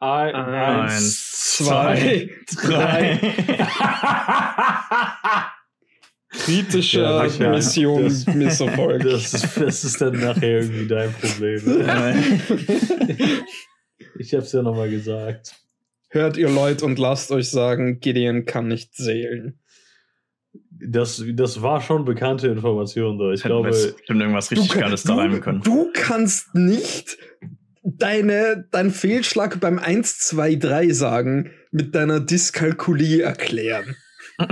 Ein, Eins, zwei, drei. Kritische Ja. Mission Das- Misserfolg. Das, ist- das ist dann nachher irgendwie dein Problem. Ich hab's ja nochmal gesagt. Hört ihr Leute und lasst euch sagen, Gideon kann nicht zählen. Das, das war schon bekannte Information, da. Ich glaube, es bestimmt irgendwas richtig Geiles da reimen können. du kannst nicht deine, dein Fehlschlag beim 1, 2, 3 sagen mit deiner Dyskalkulie erklären.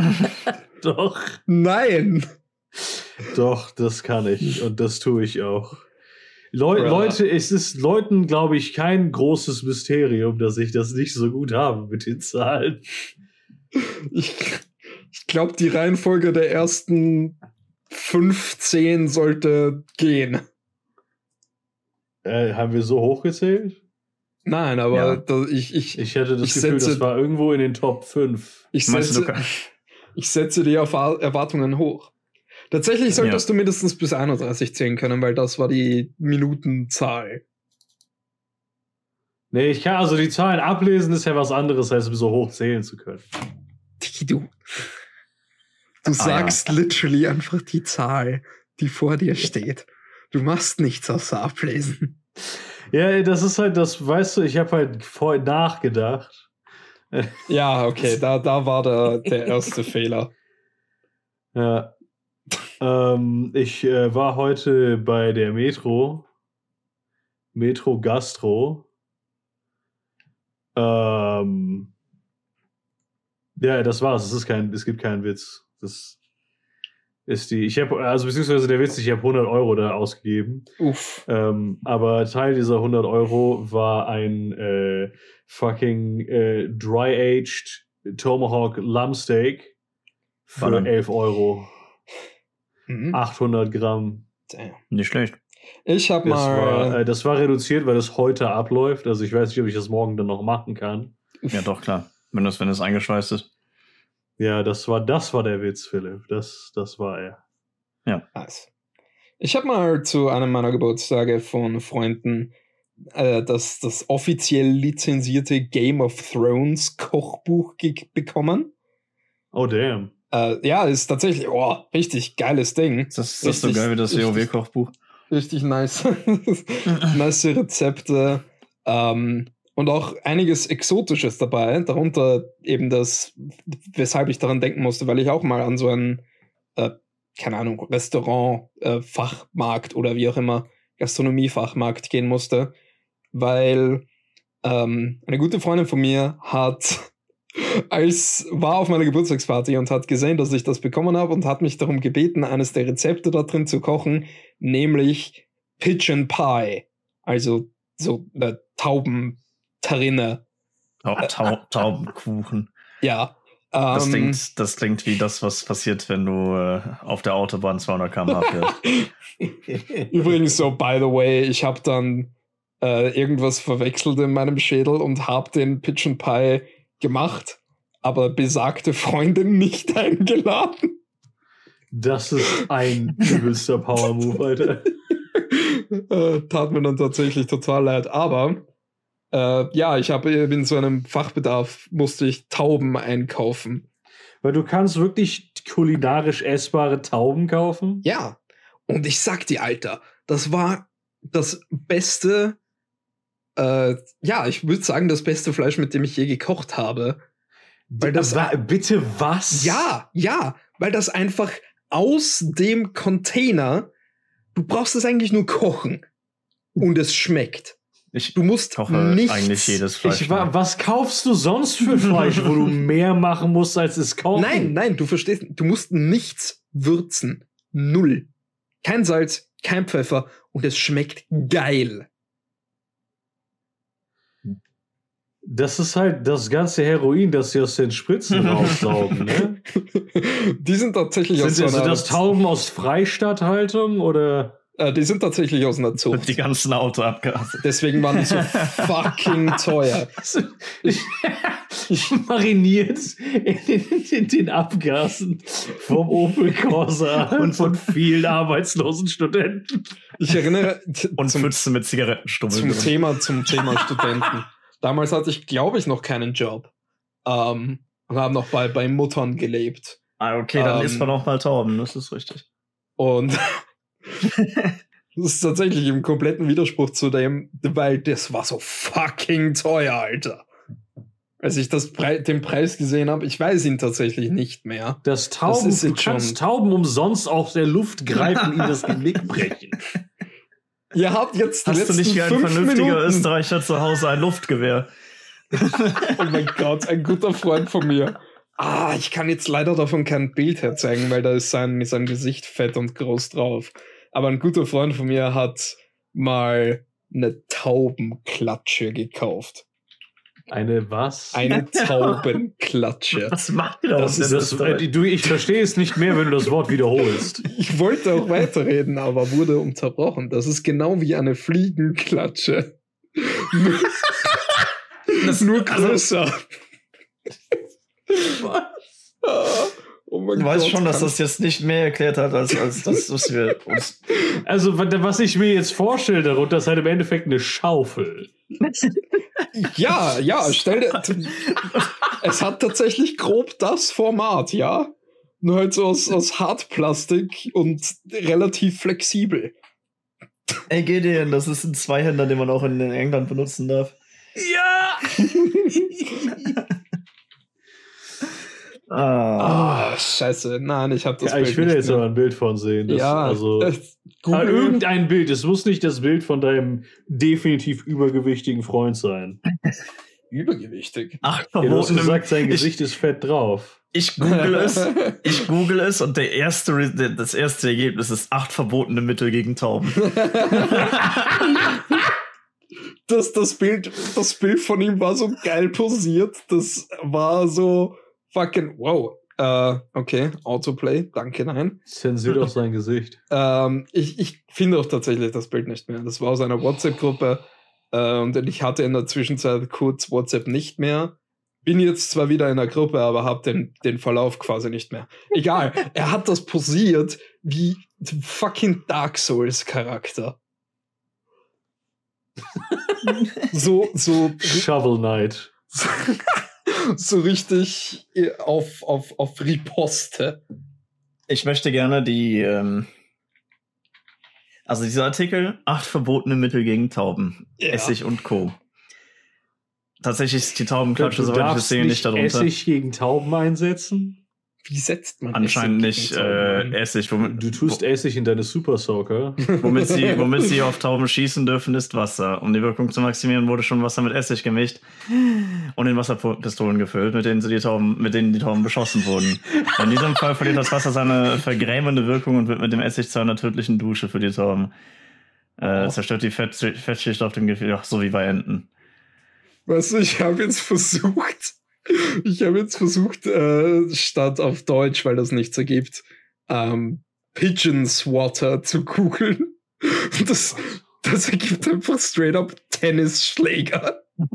doch, Nein! doch, das kann ich. Und das tue ich auch. Leu Bruh. Leute, es ist Leuten, glaube ich, kein großes Mysterium, dass ich das nicht so gut habe mit den Zahlen. Ich, ich glaube, die Reihenfolge der ersten 15 sollte gehen. Äh, haben wir so hochgezählt? Nein, aber Ja. da, ich, ich, Ich hätte das Ich Gefühl, setze- das war irgendwo in den Top 5. ich, setze, du ich setze die Erwartungen hoch. Tatsächlich solltest du mindestens bis 31 zählen können, weil das war die Minutenzahl. Nee, ich kann also die Zahlen ablesen, ist ja was anderes, als so hoch zählen zu können. Tiki, du. Du Ah, sagst literally einfach die Zahl, die vor dir steht. Du machst nichts außer ablesen. Ja, das ist halt das, weißt du, ich habe halt vorhin nachgedacht. Ja, okay, da, da war der, der erste Fehler. Ja. ähm, ich äh, war heute bei der Metro. Metro Gastro. Ähm, ja, das war's. Es ist kein, es gibt keinen Witz. Das ist die. Ich habe, also beziehungsweise der Witz, ich habe 100 Euro da ausgegeben. Uff. Ähm, aber Teil dieser 100 Euro war ein äh, fucking äh, dry-aged Tomahawk Lammsteak für Ballern. 11 Euro. Mhm. 800 Gramm. Damn. Nicht schlecht. Ich hab Das war, mal. äh, das war reduziert, weil das heute abläuft. Also ich weiß nicht, ob ich das morgen dann noch machen kann. Ja, doch, klar. Wenn das, wenn es eingeschweißt ist. Ja, das war, das war der Witz, Philipp. Das, das war er. Nice. Ich habe mal zu einem meiner Geburtstage von Freunden äh, das, das offiziell lizenzierte Game of Thrones Kochbuch bekommen. Oh, damn. Äh, ja, ist tatsächlich, oh, richtig geiles Ding. Das, das ist so Richtig- geil wie das richtig- WoW-Kochbuch. Richtig nice. nice Rezepte. Ähm, und auch einiges Exotisches dabei. Darunter eben das, weshalb ich daran denken musste, weil ich auch mal an so einen, äh, keine Ahnung, Restaurant, äh, Fachmarkt oder wie auch immer, Gastronomiefachmarkt gehen musste. Weil ähm, eine gute Freundin von mir hat als war auf meiner Geburtstagsparty und hat gesehen, dass ich das bekommen habe und hat mich darum gebeten, eines der Rezepte da drin zu kochen, nämlich Pigeon Pie. Also so eine Taubentarine. Tau Tau Taubenkuchen. Ja. Das, ähm, klingt, das klingt wie das, was passiert, wenn du äh, auf der Autobahn 200 km/h fährst. Übrigens so, by the way, ich habe dann äh, irgendwas verwechselt in meinem Schädel und habe den Pigeon Pie gemacht, aber besagte Freundin nicht eingeladen. Das ist ein übelster Power-Move, Alter. äh, tat mir dann tatsächlich total leid. Aber äh, ja, ich habe in so einem Fachbedarf musste ich Tauben einkaufen. Weil du kannst wirklich kulinarisch essbare Tauben kaufen. Ja. Und ich sag dir, Alter, das war das beste, äh, ja, ich würde sagen, das beste Fleisch, mit dem ich je gekocht habe. Weil das- Wa- bitte was? Ja, ja, weil das einfach aus dem Container, du brauchst es eigentlich nur kochen und es schmeckt. Ich Du musst koche nichts, eigentlich jedes Fleisch. Ich wa was kaufst du sonst für Fleisch, wo du mehr machen musst, als es kochen? Nein, nein, du verstehst, du musst nichts würzen. Null. Kein Salz, kein Pfeffer und es schmeckt geil. Das ist halt das ganze Heroin, das sie aus den Spritzen raussaugen, ne? die sind tatsächlich Sind, aus so sind das Tauben aus Freistatthaltung oder? Äh, die sind tatsächlich aus einer Zucht. die ganzen Autoabgase. Deswegen waren die so fucking teuer. mariniert in, in, in den Abgasen vom Opel Corsa und von vielen arbeitslosen Studenten. Ich erinnere Und zum, Pfützen mit Zigarettenstummel. zum drin. Thema, zum Thema Studenten. Damals hatte ich, glaube ich, noch keinen Job. Ähm, und habe noch bei, bei Muttern gelebt. Ah, okay, dann Ähm, isst man auch mal Tauben, das ist richtig. Und das ist tatsächlich im kompletten Widerspruch zu dem, weil das war so fucking teuer, Alter. Als ich das Pre den Preis gesehen habe, ich weiß ihn tatsächlich nicht mehr. Das Tauben, ist du kannst schon- Tauben umsonst aus der Luft greifen, ihnen das Genick brechen. Ihr habt jetzt Hast du nicht wie ein vernünftiger Minuten. Österreicher zu Hause ein Luftgewehr? Oh mein Gott, ein guter Freund von mir. Ah, ich kann jetzt leider davon kein Bild herzeigen, weil da ist sein, sein Gesicht fett und groß drauf. Aber ein guter Freund von mir hat mal eine Taubenklatsche gekauft. Eine was? Eine Taubenklatsche. Was macht ihr da das ist das, du, ich verstehe es nicht mehr, wenn du das Wort wiederholst. Ich wollte auch weiterreden, aber wurde unterbrochen. Das ist genau wie eine Fliegenklatsche. das nur größer. Oh mein Du weißt Gott, schon, dass das jetzt nicht mehr erklärt hat, als, als das, was wir uns. Also, wa- was ich mir jetzt vorstelle darunter, ist halt im Endeffekt eine Schaufel. Ja, ja, stell dir. es hat tatsächlich grob das Format, ja. Nur halt so aus, aus Hartplastik und relativ flexibel. Ey, Gideon, das ist ein Zweihänder, den man auch in England benutzen darf. Ja! Ah. Ah, scheiße. Nein, ich habe das ja Bild ich will nicht jetzt mehr. aber ein Bild von sehen. Das, ja, also, ah, Google, irgendein Bild. Es muss nicht das Bild von deinem definitiv übergewichtigen Freund sein. übergewichtig. Ach, Ja, du hast gesagt, sein ich, Gesicht ist fett drauf. ich google es. Ich google es und der erste, das erste Ergebnis ist acht verbotene Mittel gegen Tauben. das, das, Bild, das Bild von ihm war so geil posiert. Das war so fucking wow. Äh, okay, Autoplay, danke, nein. Zensiert auch sein Gesicht. Ähm, ich, ich finde auch tatsächlich das Bild nicht mehr. Das war aus einer WhatsApp-Gruppe äh, und ich hatte in der Zwischenzeit kurz WhatsApp nicht mehr. Bin jetzt zwar wieder in der Gruppe, aber habe den, den Verlauf quasi nicht mehr. Egal, er hat das posiert wie fucking Dark Souls Charakter. so, so, Shovel Knight. so richtig äh, auf, auf, auf Riposte. Ich möchte gerne die, ähm, also dieser Artikel, acht verbotene Mittel gegen Tauben, Ja. Essig und Co. Tatsächlich ist die Taubenklatsche, soweit ich das sehe, nicht nicht darunter. Essig gegen Tauben einsetzen. Wie setzt man Anscheinend Essig nicht äh, Essig. Womit, Du tust Essig in deine Super Soaker. womit, sie, womit sie auf Tauben schießen dürfen, ist Wasser. Um die Wirkung zu maximieren, wurde schon Wasser mit Essig gemischt und in Wasserpistolen gefüllt, mit denen, sie die Tauben, mit denen die Tauben beschossen wurden. In diesem Fall verliert das Wasser seine vergrämende Wirkung und wird mit dem Essig zu einer tödlichen Dusche für die Tauben. Äh, Oh. zerstört die Fett, Fettschicht auf dem Gefieder, so wie bei Enten. Weißt du, ich habe jetzt versucht, ich habe jetzt versucht, äh, statt auf Deutsch, weil das nichts ergibt, ähm, Pigeon Swatter zu googeln. Das, das ergibt einfach straight up Tennisschläger.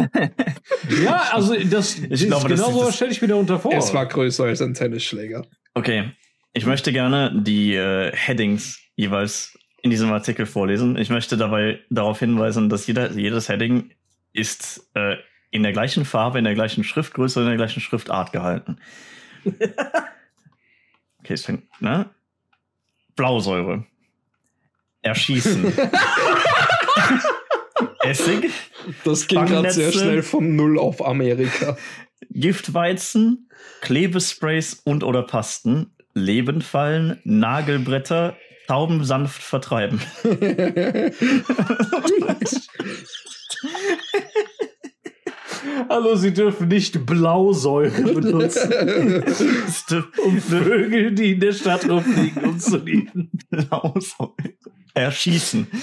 ja, also das, das glaube, das- genau so das- stelle ich mir darunter vor. Es war größer als ein Tennisschläger. Okay, ich möchte gerne die äh, Headings jeweils in diesem Artikel vorlesen. Ich möchte dabei darauf hinweisen, dass jeder, jedes Heading ist äh, in der gleichen Farbe, in der gleichen Schriftgröße in der gleichen Schriftart gehalten. Okay, es fängt, ne? Blausäure. Erschießen. Essig. Das ging gerade sehr schnell von Null auf Amerika. Giftweizen, Klebesprays und oder Pasten, Lebenfallen, Nagelbretter, Tauben sanft vertreiben. Hallo, Sie dürfen nicht Blausäure benutzen, um Vögel, die in der Stadt rumfliegen, umzulieben. Blausäure. Erschießen.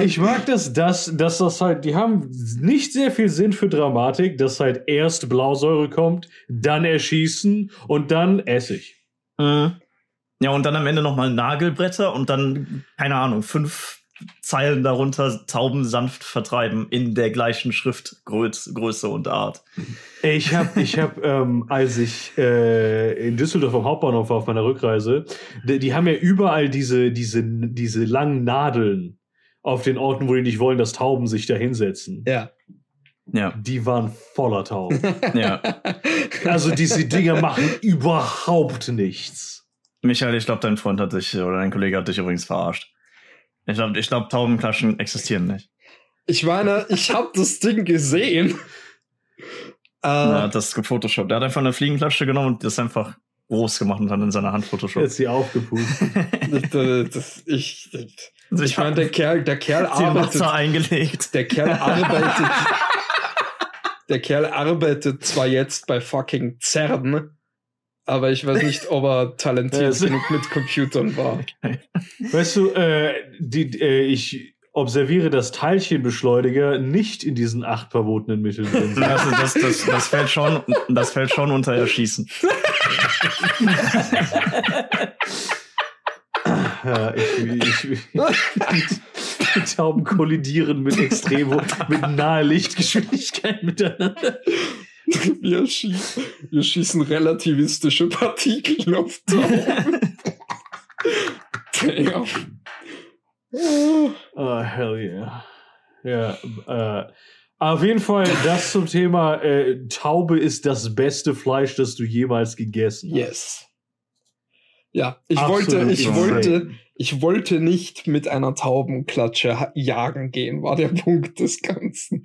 Ich mag das, dass, dass das halt, die haben nicht sehr viel Sinn für Dramatik, dass halt erst Blausäure kommt, dann Erschießen und dann Essig. Mhm. Ja, und dann am Ende nochmal Nagelbretter und dann, keine Ahnung, fünf Zeilen darunter Tauben sanft vertreiben in der gleichen Schriftgröße Größe und Art. Ich habe, ich hab, ähm, als ich äh, in Düsseldorf am Hauptbahnhof war auf meiner Rückreise, die, die haben ja überall diese, diese, diese langen Nadeln auf den Orten, wo die nicht wollen, dass Tauben sich da hinsetzen. ja. Ja, die waren voller Tauben. ja. Also diese Dinger machen überhaupt nichts. Michael, ich glaube, dein Freund hat dich oder dein Kollege hat dich übrigens verarscht. Ich glaube, ich glaub, Taubenklatschen existieren nicht. Ich meine, ich habe das Ding gesehen. Er Äh, hat das gefotoshoppt. Er hat einfach eine Fliegenklatsche genommen und das einfach groß gemacht und dann in seiner Hand Photoshop. Jetzt sie aufgepustet. das, das, ich, ich meine, der Kerl, der Kerl sie arbeitet, eingelegt. der Kerl arbeitet, der Kerl arbeitet zwar jetzt bei fucking CERN, aber ich weiß nicht, ob er talentiert Ja, genug mit Computern war. Weißt du, äh, die, äh, ich observiere, dass Teilchenbeschleuniger nicht in diesen acht verbotenen Mitteln drin sind. Das, das, das, das, fällt schon, das fällt schon unter Erschießen. Ja, ich, ich, ich, die Tauben kollidieren mit extrem, mit naher Lichtgeschwindigkeit miteinander. Wir, schießen, wir schießen relativistische Partikel auf Tauben. Damn. Oh, hell yeah. Ja, äh, auf jeden Fall das zum Thema äh, Taube ist das beste Fleisch, das du jemals gegessen hast. Yes. Ja, ich Absolut wollte, ich insane. wollte, ich wollte nicht mit einer Taubenklatsche jagen gehen, war der Punkt des Ganzen.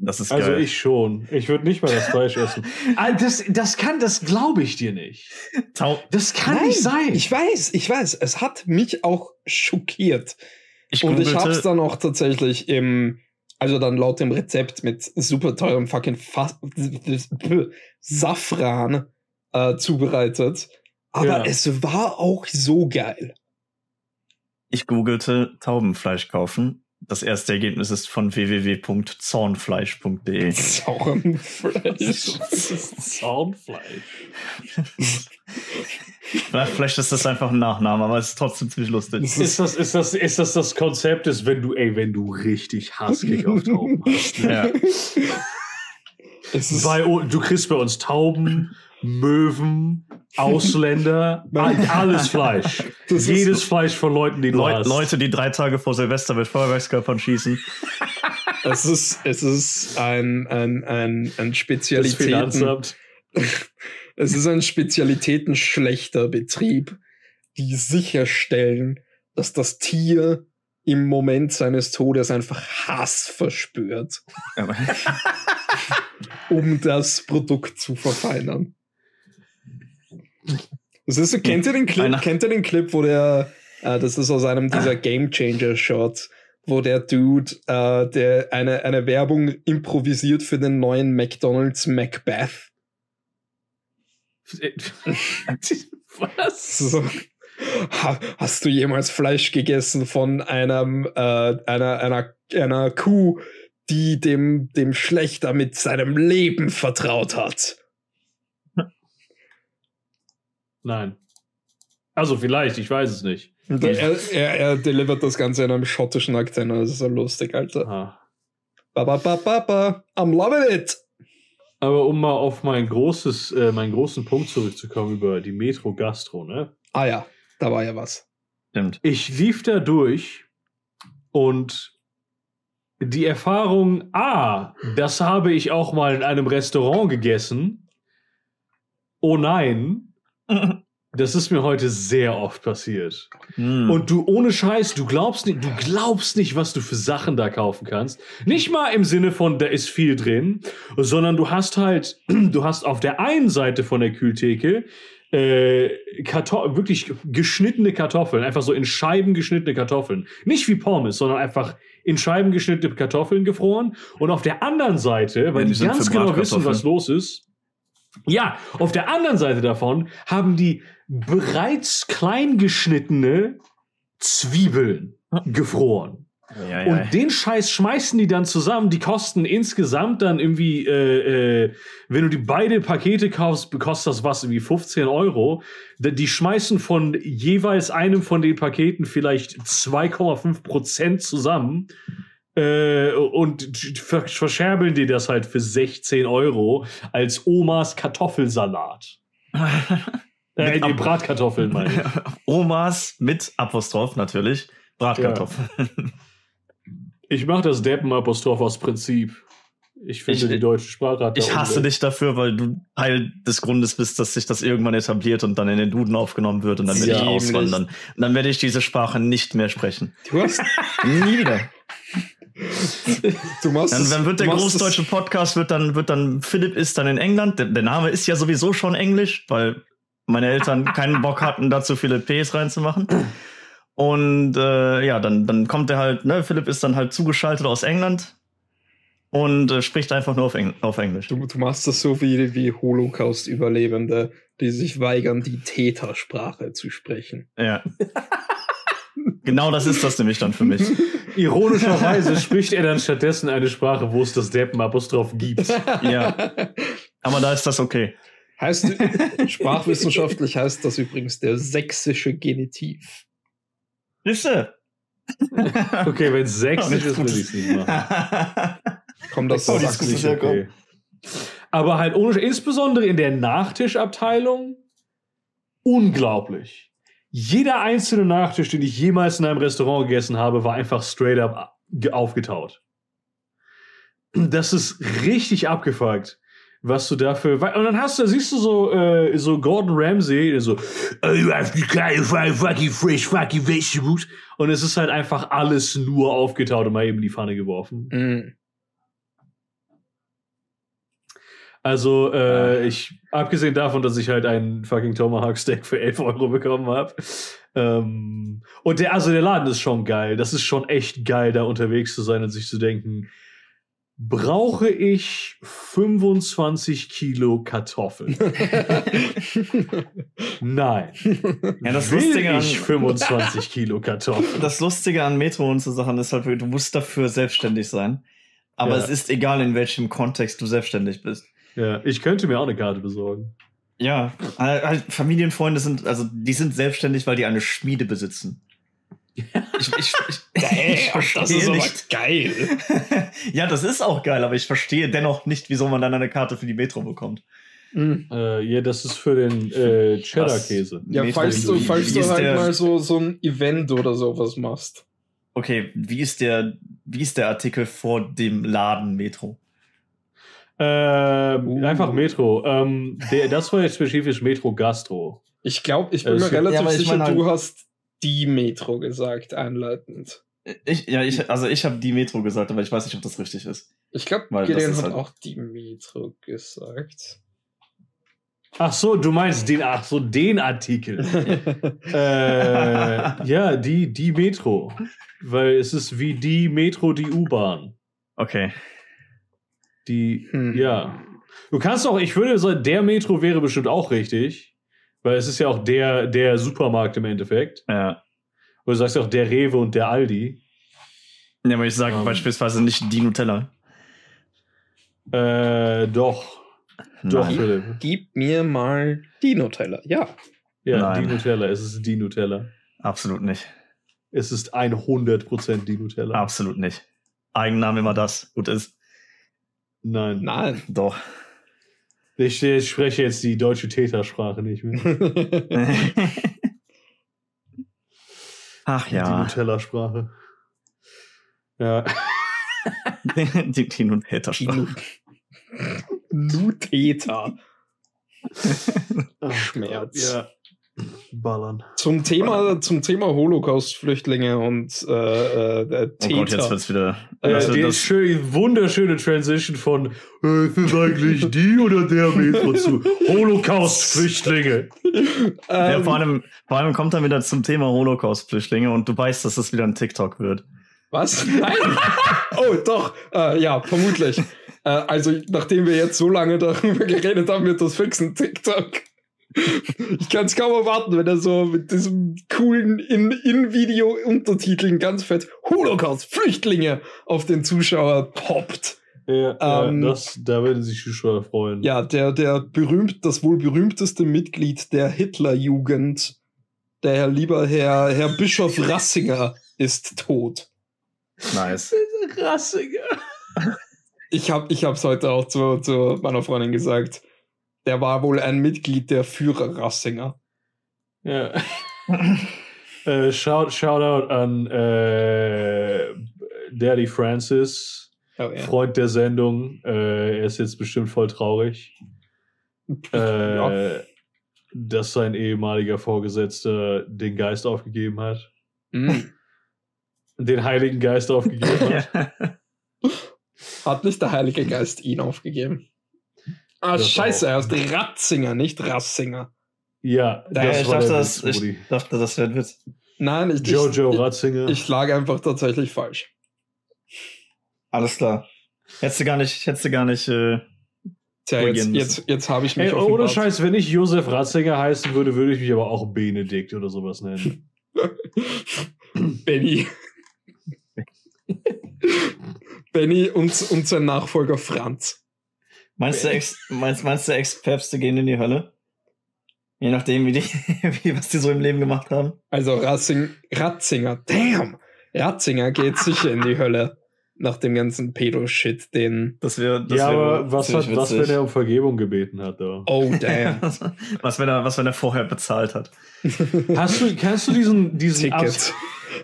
Das ist Also geil. ich schon. Ich würde nicht mal das Fleisch essen. Ah, das, das kann, das glaube ich dir nicht. Tau Das kann nicht sein. Ich weiß, ich weiß, es hat mich auch schockiert. ich Und ich hab's googelte, dann auch tatsächlich im, also dann laut dem Rezept mit super teurem fucking Fa Safran äh, zubereitet. Aber Ja. es war auch so geil. ich googelte Taubenfleisch kaufen. Das erste Ergebnis ist von www.zornfleisch.de. Zaunfleisch. Zaunfleisch. Vielleicht, vielleicht ist das einfach ein Nachname, aber es ist trotzdem ziemlich lustig. Ist das, ist das, ist das das Konzept, ist, wenn du, ey, wenn du richtig Hasskick auf Tauben hast? Ja. Es ist, Bei, u- du kriegst bei uns Tauben, Möwen, Ausländer, all- alles Fleisch. Das ist- Jedes Fleisch von Leuten, die du Leu hast. Leute, die drei Tage vor Silvester mit Feuerwerkskörpern schießen. es ist, es ist ein, ein, ein, ein Spezialitäten, es ist ein Spezialitäten schlechter Betrieb, die sicherstellen, dass das Tier im Moment seines Todes einfach Hass verspürt, um das Produkt zu verfeinern. Das ist so, kennt ihr den Clip, Einer- kennt ihr den Clip, wo der, äh, das ist aus einem dieser Game Changer Shots, wo der Dude, äh, der eine, eine Werbung improvisiert für den neuen McDonald's Macbeth. Was? So. Ha, hast du jemals Fleisch gegessen von einem, äh, einer, einer, einer Kuh, die dem, dem Schlechter mit seinem Leben vertraut hat? Nein. Also vielleicht, ich weiß es nicht. Er, er, er delivert das Ganze in einem schottischen Akzent, das ist so lustig, Alter. Ah. Ba, ba, ba, ba, ba. I'm loving it! Aber um mal auf mein großes, äh, meinen großen Punkt zurückzukommen über die Metro Gastro, ne? Ah ja, da war ja was. Stimmt. Ich lief da durch und die Erfahrung, ah, das habe ich auch mal in einem Restaurant gegessen. Oh nein, das ist mir heute sehr oft passiert. Hm. Und du ohne Scheiß, du glaubst nicht, du glaubst nicht, was du für Sachen da kaufen kannst. Nicht mal im Sinne von, da ist viel drin, sondern du hast halt, du hast auf der einen Seite von der Kühltheke äh, Karto wirklich geschnittene Kartoffeln, einfach so in Scheiben geschnittene Kartoffeln. Nicht wie Pommes, sondern einfach in Scheiben geschnittene Kartoffeln gefroren. Und auf der anderen Seite, weil Ja, die die, ganz genau wissen, was los ist, ja, auf der anderen Seite davon haben die bereits klein geschnittene Zwiebeln gefroren. ja, ja. Und den Scheiß schmeißen die dann zusammen. Die kosten insgesamt dann irgendwie, äh, äh, wenn du die beide Pakete kaufst, kostet das was, irgendwie 15 Euro. Die die schmeißen von jeweils einem von den Paketen vielleicht 2,5 Prozent zusammen. Äh, und ver verscherbeln die das halt für 16 Euro als Omas Kartoffelsalat. Äh, die Bratkartoffeln, meine ich. Omas mit Apostroph natürlich. Bratkartoffeln. Ich mache das Deppen-Apostroph aus Prinzip. Ich finde, Ich- die deutsche Sprache hat Ich hasse dich dafür, weil du Teil des Grundes bist, dass sich das irgendwann etabliert und dann in den Duden aufgenommen wird und dann werde ich auswandern. Und dann werde ich diese Sprache nicht mehr sprechen. Du hast, Nie wieder. du machst Dann, dann wird der großdeutsche Podcast, wird dann, wird dann, Philipp ist dann in England. Der, der Name ist ja sowieso schon Englisch, weil meine Eltern keinen Bock hatten, dazu viele Ps reinzumachen. Und äh, ja, dann, dann kommt er halt, ne, Philipp ist dann halt zugeschaltet aus England und äh, spricht einfach nur auf, Eng auf Englisch. Du, du machst das so wie, wie Holocaust-Überlebende, die sich weigern, die Tätersprache zu sprechen. Ja. genau das ist das nämlich dann für mich. Ironischerweise spricht er dann stattdessen eine Sprache, wo es das Deppen-Apostroph gibt. Ja. Aber da ist das okay. Heißt, sprachwissenschaftlich heißt das übrigens der sächsische Genitiv. Siehste? Okay, wenn es sächsisch ist, will ich es nicht machen. Kommt das Oh, ist okay. Aber halt ohne, insbesondere in der Nachtischabteilung, unglaublich. Jeder einzelne Nachtisch, den ich jemals in einem Restaurant gegessen habe, war einfach straight up ge- aufgetaut. Das ist richtig abgefuckt, was du dafür. Und dann hast du, siehst du so, äh, so Gordon Ramsay, der so, oh, you have to clarify fucking fresh fucking vegetables. Und es ist halt einfach alles nur aufgetaut und mal eben die Pfanne geworfen. Mm. Also, äh, ich, abgesehen davon, dass ich halt einen fucking Tomahawk Steak für 11 Euro bekommen habe. Ähm, und der, also der Laden ist schon geil. Das ist schon echt geil, da unterwegs zu sein und sich zu denken, brauche ich 25 Kilo Kartoffeln? Nein. Ja, das Will Lustige an- ich 25 Kilo Kartoffeln? Das Lustige an Metro und so Sachen ist halt, du musst dafür selbstständig sein. Aber Ja. es ist egal, in welchem Kontext du selbstständig bist. Ja, ich könnte mir auch eine Karte besorgen. Ja, Familienfreunde sind, also die sind selbstständig, weil die eine Schmiede besitzen. Ich, ich, ich, ich verstehe nicht. geil. ja, das ist auch geil, aber ich verstehe dennoch nicht, wieso man dann eine Karte für die Metro bekommt. Mm. Äh, ja, das ist für den äh, Cheddar-Käse. Ja, Metro- falls du, falls du ist halt der- mal so, so ein Event oder sowas machst. Okay, wie ist der, wie ist der Artikel vor dem Laden Metro? Ähm, Uh. Einfach Metro. Ähm, der, das war jetzt spezifisch Metro Gastro. Ich glaube, ich bin Es mir relativ Ja, sicher, halt- du hast die Metro gesagt, einleitend. Ich, ja, ich, also ich habe die Metro gesagt, aber ich weiß nicht, ob das richtig ist. Ich glaube, Gideon hat halt- auch die Metro gesagt. Ach so, du meinst den, ach so, den Artikel. äh, ja, die, die Metro. Weil es ist wie die Metro, die U-Bahn. Okay. Die, Hm. ja. Du kannst auch, ich würde sagen, der Metro wäre bestimmt auch richtig. Weil es ist ja auch der, der Supermarkt im Endeffekt. Ja. Oder du sagst ja auch der Rewe und der Aldi. Ja, aber ich sage Ähm. beispielsweise nicht die Nutella. Äh, doch. Doch, Nein. Philipp. Gib mir mal die Nutella. Ja. Ja, Nein. die Nutella. Es ist die Nutella. Absolut nicht. Es ist 100% die Nutella. Absolut nicht. Eigenname immer das. Gut ist. Nein. Nein. Doch. Ich, ich spreche jetzt die deutsche Tätersprache nicht mehr. Ach Die ja. Nutella-Sprache. Ja. die, die Nutella. Nuteta. Schmerz. Ja. Ballern. Zum Thema, zum Thema Holocaust-Flüchtlinge und äh, äh, Oh Gott, jetzt Täter. wird's wieder. Äh, Also die das, schön, wunderschöne Transition von äh, ist es eigentlich die oder der Metro zu Holocaust-Flüchtlinge. ja, Ähm, vor, allem, vor allem kommt dann wieder zum Thema Holocaust-Flüchtlinge und du weißt, dass das wieder ein TikTok wird. Was? Nein! oh, doch. Äh, ja, vermutlich. äh, also, nachdem wir jetzt so lange darüber geredet haben, wird das fix ein TikTok. Ich kann es kaum erwarten, wenn er so mit diesem coolen in- In-Video-Untertiteln ganz fett Holocaust, Flüchtlinge auf den Zuschauer poppt. Ja, Ähm, ja das, da werden sich die Zuschauer freuen. Ja, der, der berühmt, das wohl berühmteste Mitglied der Hitlerjugend, der Herr lieber Herr, Herr Bischof Rassinger, ist tot. Nice. Rassiger. Ich habe ich hab's heute auch zu, zu meiner Freundin gesagt. Der war wohl ein Mitglied der Führer Rassinger. Ja. äh, shout, out an äh, Daddy Francis. Oh, ja. Freund der Sendung. Äh, er ist jetzt bestimmt voll traurig, äh, Ja. dass sein ehemaliger Vorgesetzter den Geist aufgegeben hat. Mm. Den Heiligen Geist aufgegeben hat. Hat nicht der Heilige Geist ihn aufgegeben? Ah, Das scheiße, er ist Ratzinger, nicht Rassinger. Ja, Ja, ich, dachte, das, Witz, ich dachte, das wäre ein Witz. Nein, ich, Jojo ich, Ratzinger. ich lag einfach tatsächlich falsch. Alles klar. Hättest du gar nicht, hättest du gar nicht. Äh, Tja, jetzt, jetzt, jetzt habe ich mich Ey, ohne. Scheiß, wenn ich Josef Ratzinger heißen würde, würde ich mich aber auch Benedikt oder sowas nennen. Benny. Benny und, und sein Nachfolger Franz. Meinst, du Ex, meinst, meinst du, Ex-Päpste gehen in die Hölle? Je nachdem, wie die, wie, was die so im Leben gemacht haben. Also Ratzing, Ratzinger, damn! Ratzinger geht sicher in die Hölle. Nach dem ganzen Pedo-Shit, den. Das wäre. Das ja, aber was, hat, was, wenn er um Vergebung gebeten hat? Da? Oh, damn. was, wenn er, was, wenn er vorher bezahlt hat? Hast du, kannst du diesen, diesen Ticket.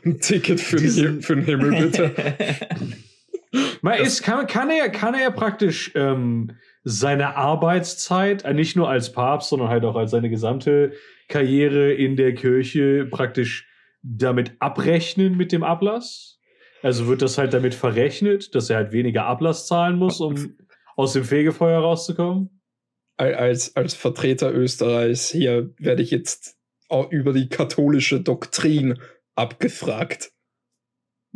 Ein Ticket für, Diesen- den, für den Himmel, bitte. Man ist, kann, kann, er, kann er praktisch ähm, seine Arbeitszeit, äh, nicht nur als Papst, sondern halt auch als seine gesamte Karriere in der Kirche praktisch damit abrechnen mit dem Ablass? Also wird das halt damit verrechnet, dass er halt weniger Ablass zahlen muss, um aus dem Fegefeuer rauszukommen? Al- Als, als Vertreter Österreichs hier werde ich jetzt auch über die katholische Doktrin abgefragt.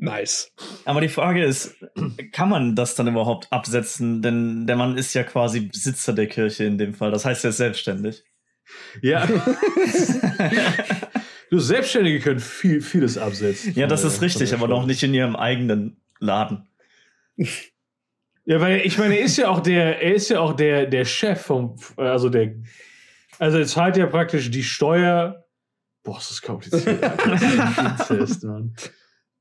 Nice. Aber die Frage ist, kann man das dann überhaupt absetzen? Denn der Mann ist ja quasi Besitzer der Kirche in dem Fall. Das heißt, er ist selbstständig. Ja. du Selbstständige können viel, vieles absetzen. ja, das ist richtig, aber noch Steuer. nicht in ihrem eigenen Laden. Ja, weil ich meine, er ist ja auch der, er ist ja auch der, der Chef vom, also der, also er zahlt ja praktisch die Steuer. Boah, ist das kompliziert. Inzest, Mann.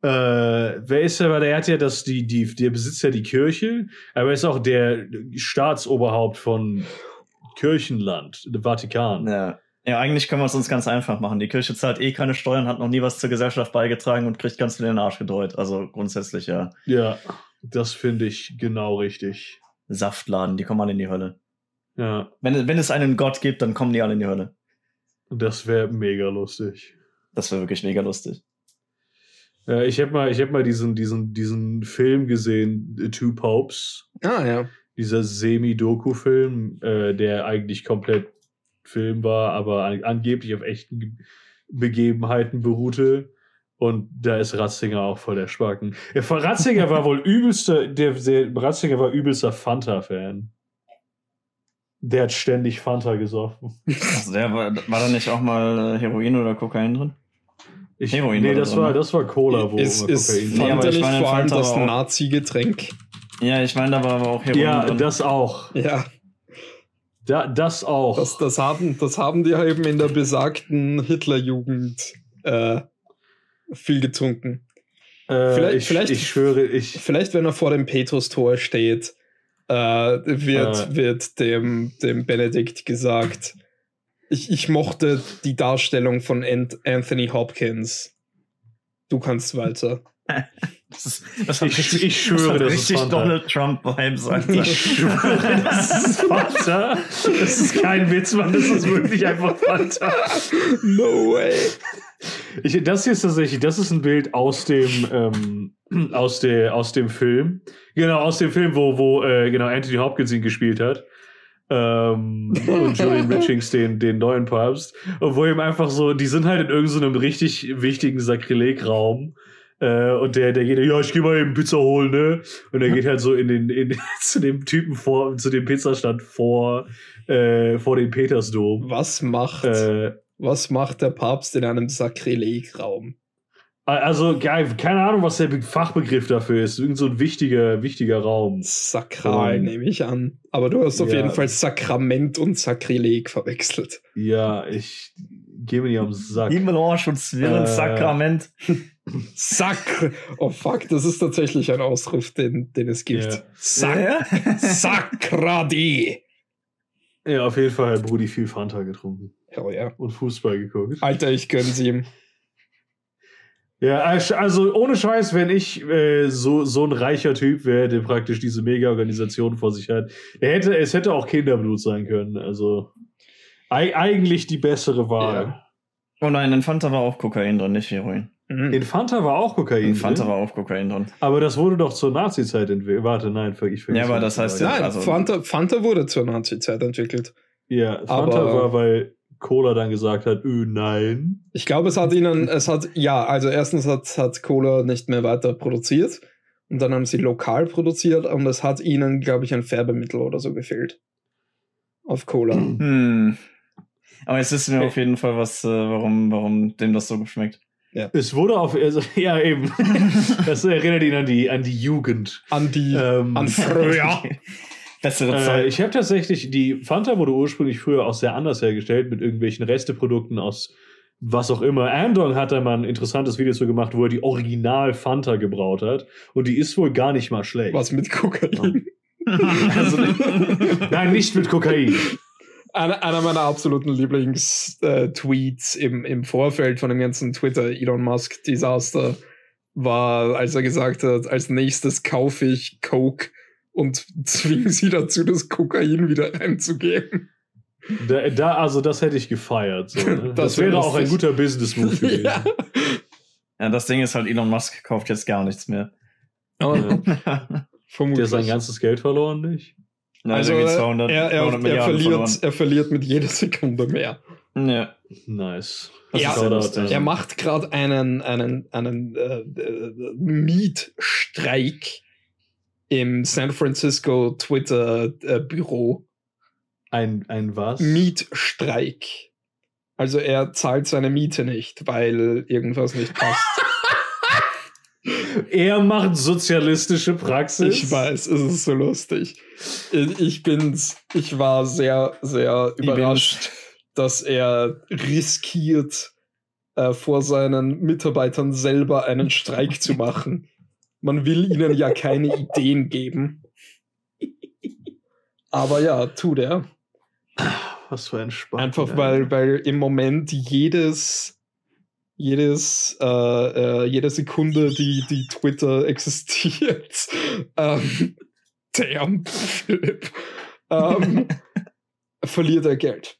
Äh, wer ist er? Weil er hat ja das, die, die, der besitzt ja die Kirche, aber er ist auch der Staatsoberhaupt von Kirchenland, dem Vatikan. Ja. ja, eigentlich können wir es uns ganz einfach machen. Die Kirche zahlt eh keine Steuern, hat noch nie was zur Gesellschaft beigetragen und kriegt ganz viel in den Arsch gedreut. Also grundsätzlich ja. Ja, das finde ich genau richtig. Saftladen, die kommen alle in die Hölle. Ja, Wenn, wenn es einen Gott gibt, dann kommen die alle in die Hölle. das wäre mega lustig. Das wäre wirklich mega lustig. Ja, ich habe mal, ich hab mal diesen, diesen, diesen Film gesehen, The Two Popes. Ah, ja. dieser Semi-Doku-Film, äh, der eigentlich komplett Film war, aber an angeblich auf echten Ge Begebenheiten beruhte. Und da ist Ratzinger auch voll der Schwacken. Ja, von Ratzinger war wohl übelster, der, der Ratzinger war übelster Fanta-Fan. Der hat ständig Fanta gesoffen. Also der war, war da nicht auch mal äh, Heroin oder Kokain drin? Ich, Heroin nee, das drin, war, ne? das war Cola, wo ist ist Nee, aber Fanta ich meine, vor allem das Nazi-Getränk? Ja, ich meine, da war aber auch Heroin Ja, drin. das auch. Ja, Da, das auch. das, das, haben, das haben die eben in der besagten Hitlerjugend äh, viel getrunken. äh, vielleicht- ich, vielleicht- ich schwöre, ich. Vielleicht, wenn er vor dem Petrustor steht, äh, wird, Äh. wird dem, dem Benedikt gesagt, ich, ich mochte die Darstellung von Ant Anthony Hopkins. Du kannst weiter. Das, ist, das hat Ich- richtig, ich schwöre, das richtig Fanta. Donald Trump-Vibes. Alter. Ich schwöre, das ist Fanta. Das ist kein Witz, Mann. Das ist wirklich einfach Fanta. No way. Ich, das hier ist tatsächlich, das ist ein Bild aus dem, ähm, aus, der, aus dem Film. Genau, aus dem Film, wo, wo äh, genau Anthony Hopkins ihn gespielt hat. Ähm, und Julian Richings den, den neuen Papst. Und wo ihm einfach so, die sind halt in irgendeinem richtig wichtigen Sakrilegraum. Äh, und der, der geht, ja, ich geh mal eben Pizza holen, ne? Und er geht halt so in den, in, zu dem Typen vor, zu dem Pizzastand vor, äh, vor dem Petersdom. Was macht, Äh, was macht der Papst in einem Sakrilegraum? Also, geil, keine Ahnung, was der Be- Fachbegriff dafür ist. Irgend so ein wichtiger, wichtiger Raum. Sakral, Ähm, nehme ich an. Aber du hast auf ja. jeden Fall Sakrament und Sakrileg verwechselt. Ja, ich gehe mir nicht am Sack. Die Melange und Zwirren, Äh. Sakrament. Sakr. Oh fuck, das ist tatsächlich ein Ausruf, den, den es gibt. Ja. Sak Ja. Sakradi. Ja, auf jeden Fall hat Brudi viel Fanta getrunken Hell ja. und Fußball geguckt. Alter, ich gönn's ihm. Ja, also ohne Scheiß, wenn ich äh, so, so ein reicher Typ wäre, der praktisch diese Mega-Organisation vor sich hat, er hätte, es hätte auch Kinderblut sein können. Also ei- eigentlich die bessere Wahl. Oh nein, in Fanta war auch Kokain drin, nicht Heroin. Mhm. In Fanta war auch Kokain. In Fanta drin, war auch Kokain drin. aber das wurde doch zur Nazi-Zeit entwickelt. Warte, nein, ich vergesse. Ja, aber das heißt ja- Nein, also- Fanta, Fanta wurde zur Nazi-Zeit entwickelt. Ja, Fanta Aber- war, weil Cola dann gesagt hat, öh, nein. Ich glaube, es hat ihnen, es hat, ja, also erstens hat, hat Cola nicht mehr weiter produziert und dann haben sie lokal produziert und es hat ihnen, glaube ich, ein Färbemittel oder so gefehlt. Auf Cola. Hm. Aber jetzt wissen wir Hey. auf jeden Fall, was, äh, warum, warum dem das so geschmeckt. Es wurde auf, also, ja eben. das erinnert ihn an die, an die Jugend. An die, Ähm, an früher. Bessere Äh, Zeit. ich habe tatsächlich, die Fanta wurde ursprünglich früher auch sehr anders hergestellt, mit irgendwelchen Resteprodukten aus was auch immer. Andong hat da mal ein interessantes Video zu gemacht, wo er die Original Fanta gebraut hat. Und die ist wohl gar nicht mal schlecht. Was mit Kokain. Also, nein, nicht mit Kokain. Einer, einer meiner absoluten Lieblings-Tweets im, im Vorfeld von dem ganzen Twitter-Elon Musk-Desaster war, als er gesagt hat, als nächstes kaufe ich Coke und zwinge sie dazu, das Kokain wieder reinzugeben. Da, da, also das hätte ich gefeiert. So, ne? das, Das wär wäre auch ein guter Business-Move gewesen. ja. ja, das Ding ist halt, Elon Musk kauft jetzt gar nichts mehr. Ja. Oh, vermutlich. Der sein ganzes Geld verloren nicht. also irgendwie er, 200, er, 200 er, er, verliert, er verliert mit jeder Sekunde mehr. Ja. Nice. Ja, Er macht gerade einen, einen, einen äh, äh, Mietstreik im San Francisco Twitter-Büro. ein, ein was? Mietstreik. Also er zahlt seine Miete nicht, weil irgendwas nicht passt. Er macht sozialistische Praxis. ich weiß, es ist so lustig. Ich bin's, ich war sehr, sehr überrascht, dass er riskiert, äh, vor seinen Mitarbeitern selber einen Streik zu machen. Man will ihnen ja keine Ideen geben. Aber ja, tut er. Was für ein Spaß. Einfach weil, weil im Moment jedes, jedes, äh, äh, jede Sekunde, die, die Twitter existiert, ähm, damn, Philipp, ähm, verliert er Geld.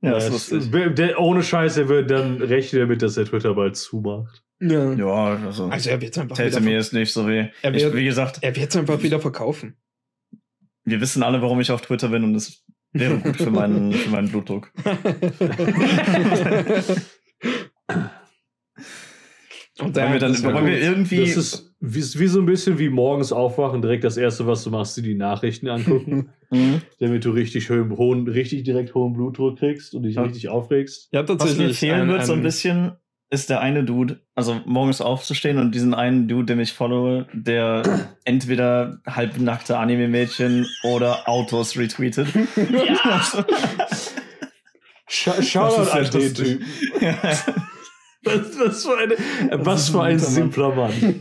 Ja, das es- ist ohne Scheiß, er wird dann rechnen damit, dass der Twitter bald zumacht. Ja. Ja, also. Also er wird einfach Täte wieder, mir jetzt nicht so weh. Er Ich, wird- wie gesagt, er wird's einfach wieder verkaufen. wir wissen alle, warum ich auf Twitter bin und es wäre gut für meinen, für meinen Blutdruck. Und Wollen wir, dann, wollen wir irgendwie. Das ist wie, wie so ein bisschen wie morgens aufwachen, direkt das erste, was du machst, dir die Nachrichten angucken, Mhm. damit du richtig hohen, hohen, richtig direkt hohen Blutdruck kriegst und dich Ja. richtig aufregst. ja, Was mir tatsächlich. fehlen wird, so ein- bisschen, ist der eine Dude, also morgens aufzustehen und diesen einen Dude, den ich followe, der entweder halbnackte Anime-Mädchen oder Autos retweetet. Sch Shoutout an ja den lustig. Typen. Was, was für, eine, was für ein ein guter Mann. simpler Mann.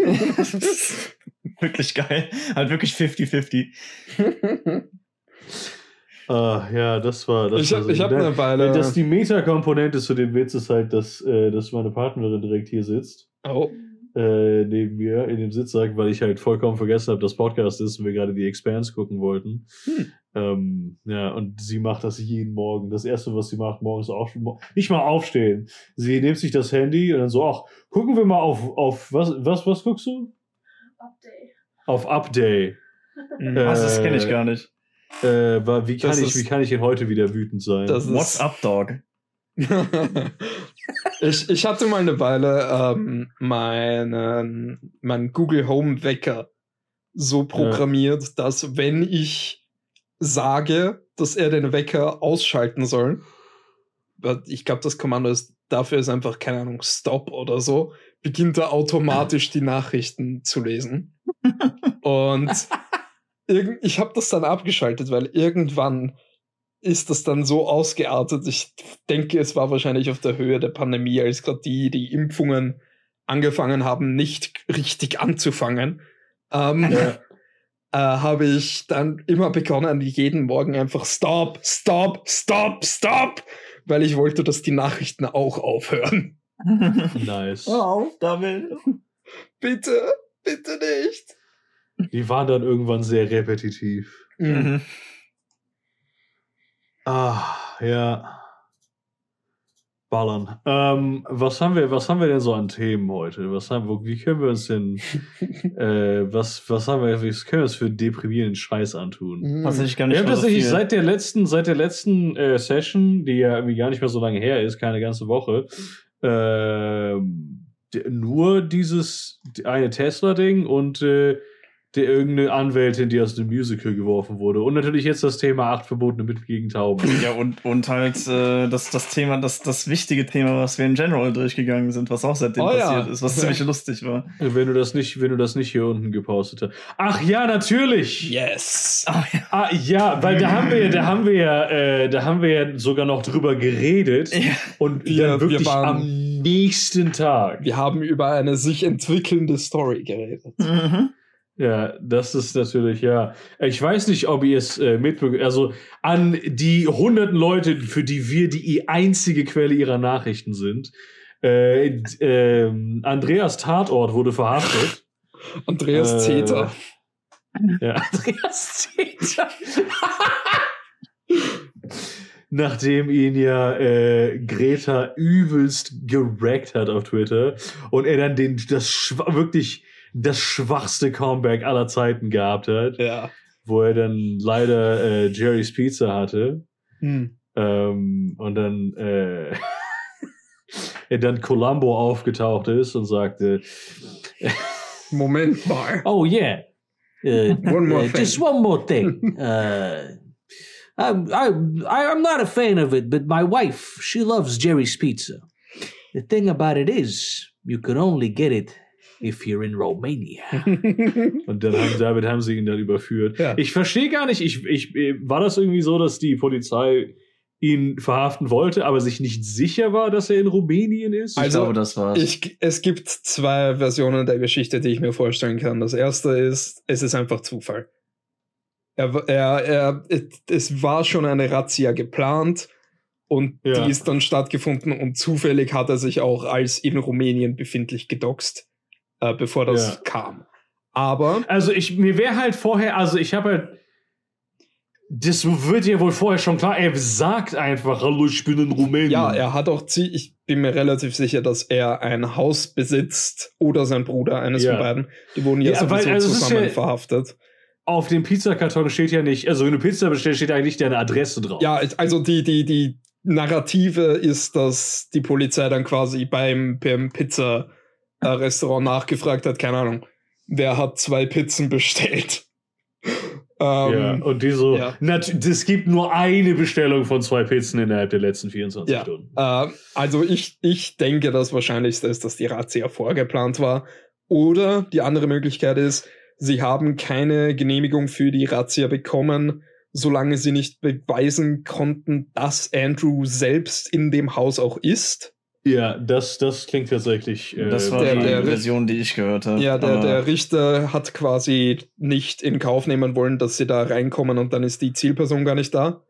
wirklich geil. Halt wirklich 50-50. Ah, ja, das war. Das ich war habe so- ich hab Ne, eine Weile. Das die Meta-Komponente zu dem Witz ist halt, dass, äh, dass meine Partnerin direkt hier sitzt, oh. äh, neben mir in dem Sitzsack, weil ich halt vollkommen vergessen habe, dass Podcast ist und wir gerade die Expanse gucken wollten. Hm. Ähm, ja, und sie macht das jeden Morgen. Das erste, was sie macht, morgens aufstehen. Nicht mal aufstehen. Sie nimmt sich das Handy und dann so, ach, gucken wir mal auf, auf was, was, was guckst du? Update. Auf Update. Mhm. Äh, Was, das kenne ich gar nicht. Äh, wie, kann Das ich, ist- wie kann ich denn heute wieder wütend sein? Das ist- What's up, Dog? ich, ich hatte mal eine Weile ähm, meinen, meinen Google Home Wecker so programmiert, dass wenn ich sage, dass er den Wecker ausschalten soll, ich glaube, das Kommando ist dafür ist einfach, keine Ahnung, Stop oder so, beginnt er automatisch die Nachrichten zu lesen. Und irgend, ich habe das dann abgeschaltet, weil irgendwann ist das dann so ausgeartet. Ich denke, es war wahrscheinlich auf der Höhe der Pandemie, als gerade die, die Impfungen angefangen haben, nicht richtig anzufangen. Ähm, Ja. äh, habe ich dann immer begonnen, jeden Morgen einfach Stop, Stop, Stop, Stop, weil ich wollte, dass die Nachrichten auch aufhören. Nice. auf damit. Bitte, bitte nicht. Die waren dann irgendwann sehr repetitiv. Mhm. Ah, ja. Ballern. Ähm, was haben wir, was haben wir denn so an Themen heute? Was haben, wo, wie können wir uns denn, äh, was, was haben wir, wie können wir uns für deprimierenden Scheiß antun? Mhm. Tatsächlich gar Wir nicht haben mal so tatsächlich viel. seit der letzten, seit der letzten äh, Session, die ja irgendwie gar nicht mehr so lange her ist, keine ganze Woche, d- nur dieses eine Tesla-Ding und äh, der irgendeine Anwältin, die aus dem Musical geworfen wurde. Und natürlich jetzt das Thema acht verbotene Mittel gegen Tauben. Ja, und, und halt äh, das, das Thema, das, das wichtige Thema, was wir in General durchgegangen sind, was auch seitdem Oh ja. passiert ist, was ziemlich lustig war. wenn du das nicht, wenn du das nicht hier unten gepostet hast. Ach ja, natürlich! Yes. Ah, ja. Ah ja, weil da haben wir, da haben wir ja, äh, da haben wir ja sogar noch drüber geredet. Ja. Und Wir- dann wirklich wir waren- am nächsten Tag. Wir haben über eine sich entwickelnde Story geredet. Mhm. Ja, das ist natürlich, ja. Ich weiß nicht, ob ihr es äh, mitbekommen Also an die hunderten Leute, für die wir die einzige Quelle ihrer Nachrichten sind. Äh, ähm, Andreas Tatort wurde verhaftet. Andreas Äh, Zeter. Ja, Andreas Zeter. Nachdem ihn ja äh, Greta übelst gerackt hat auf Twitter und er dann den, das wirklich das schwachste Comeback aller Zeiten gehabt hat, Ja. wo er dann leider äh, Jerry's Pizza hatte Hm. ähm, und dann äh, er dann Columbo aufgetaucht ist und sagte, Moment mal. Oh yeah. Uh, One more uh, thing. Just one more thing. Uh, I'm, I'm, I'm not a fan of it, but my wife, she loves Jerry's Pizza. The thing about it is, you can only get it if you're in Romania. Und dann haben, damit haben sie ihn dann überführt. Ja. Ich verstehe gar nicht, ich, ich, äh, war das irgendwie so, dass die Polizei ihn verhaften wollte, aber sich nicht sicher war, dass er in Rumänien ist? Ich Also, glaube, das war's. Ich, es gibt zwei Versionen der Geschichte, die ich mir vorstellen kann. Das erste ist, es ist einfach Zufall. Er, er, er, es war schon eine Razzia geplant und Ja. die ist dann stattgefunden und zufällig hat er sich auch als in Rumänien befindlich gedoxt, äh, bevor das Ja. kam. Aber Also ich, mir wäre halt vorher, also ich habe halt, das wird ja wohl vorher schon klar, er sagt einfach, hallo, ich bin in Rumänien. ja, er hat auch, ich bin mir relativ sicher, dass er ein Haus besitzt oder sein Bruder, eines Ja. von beiden. Die wurden ja, Ja, weil, sowieso also es ist zusammen ja- verhaftet. Auf dem Pizzakarton steht ja nicht, also wenn du Pizza bestellst, steht eigentlich deine Adresse drauf. Ja, also die, die, die Narrative ist, dass die Polizei dann quasi beim, beim Pizza-Restaurant nachgefragt hat, keine Ahnung, wer hat zwei Pizzen bestellt. Ja, Ähm, und die so, ja. es gibt nur eine Bestellung von zwei Pizzen innerhalb der letzten 24 Ja. Stunden. äh, also ich, ich denke, das Wahrscheinlichste ist, dass die Razzia vorgeplant war. Oder die andere Möglichkeit ist, sie haben keine Genehmigung für die Razzia bekommen, solange sie nicht beweisen konnten, dass Andrew selbst in dem Haus auch ist. Ja, das, das klingt tatsächlich. äh, das war der- die der- Version, die ich gehört habe. Ja, der, der Richter hat quasi nicht in Kauf nehmen wollen, dass sie da reinkommen und dann ist die Zielperson gar nicht da.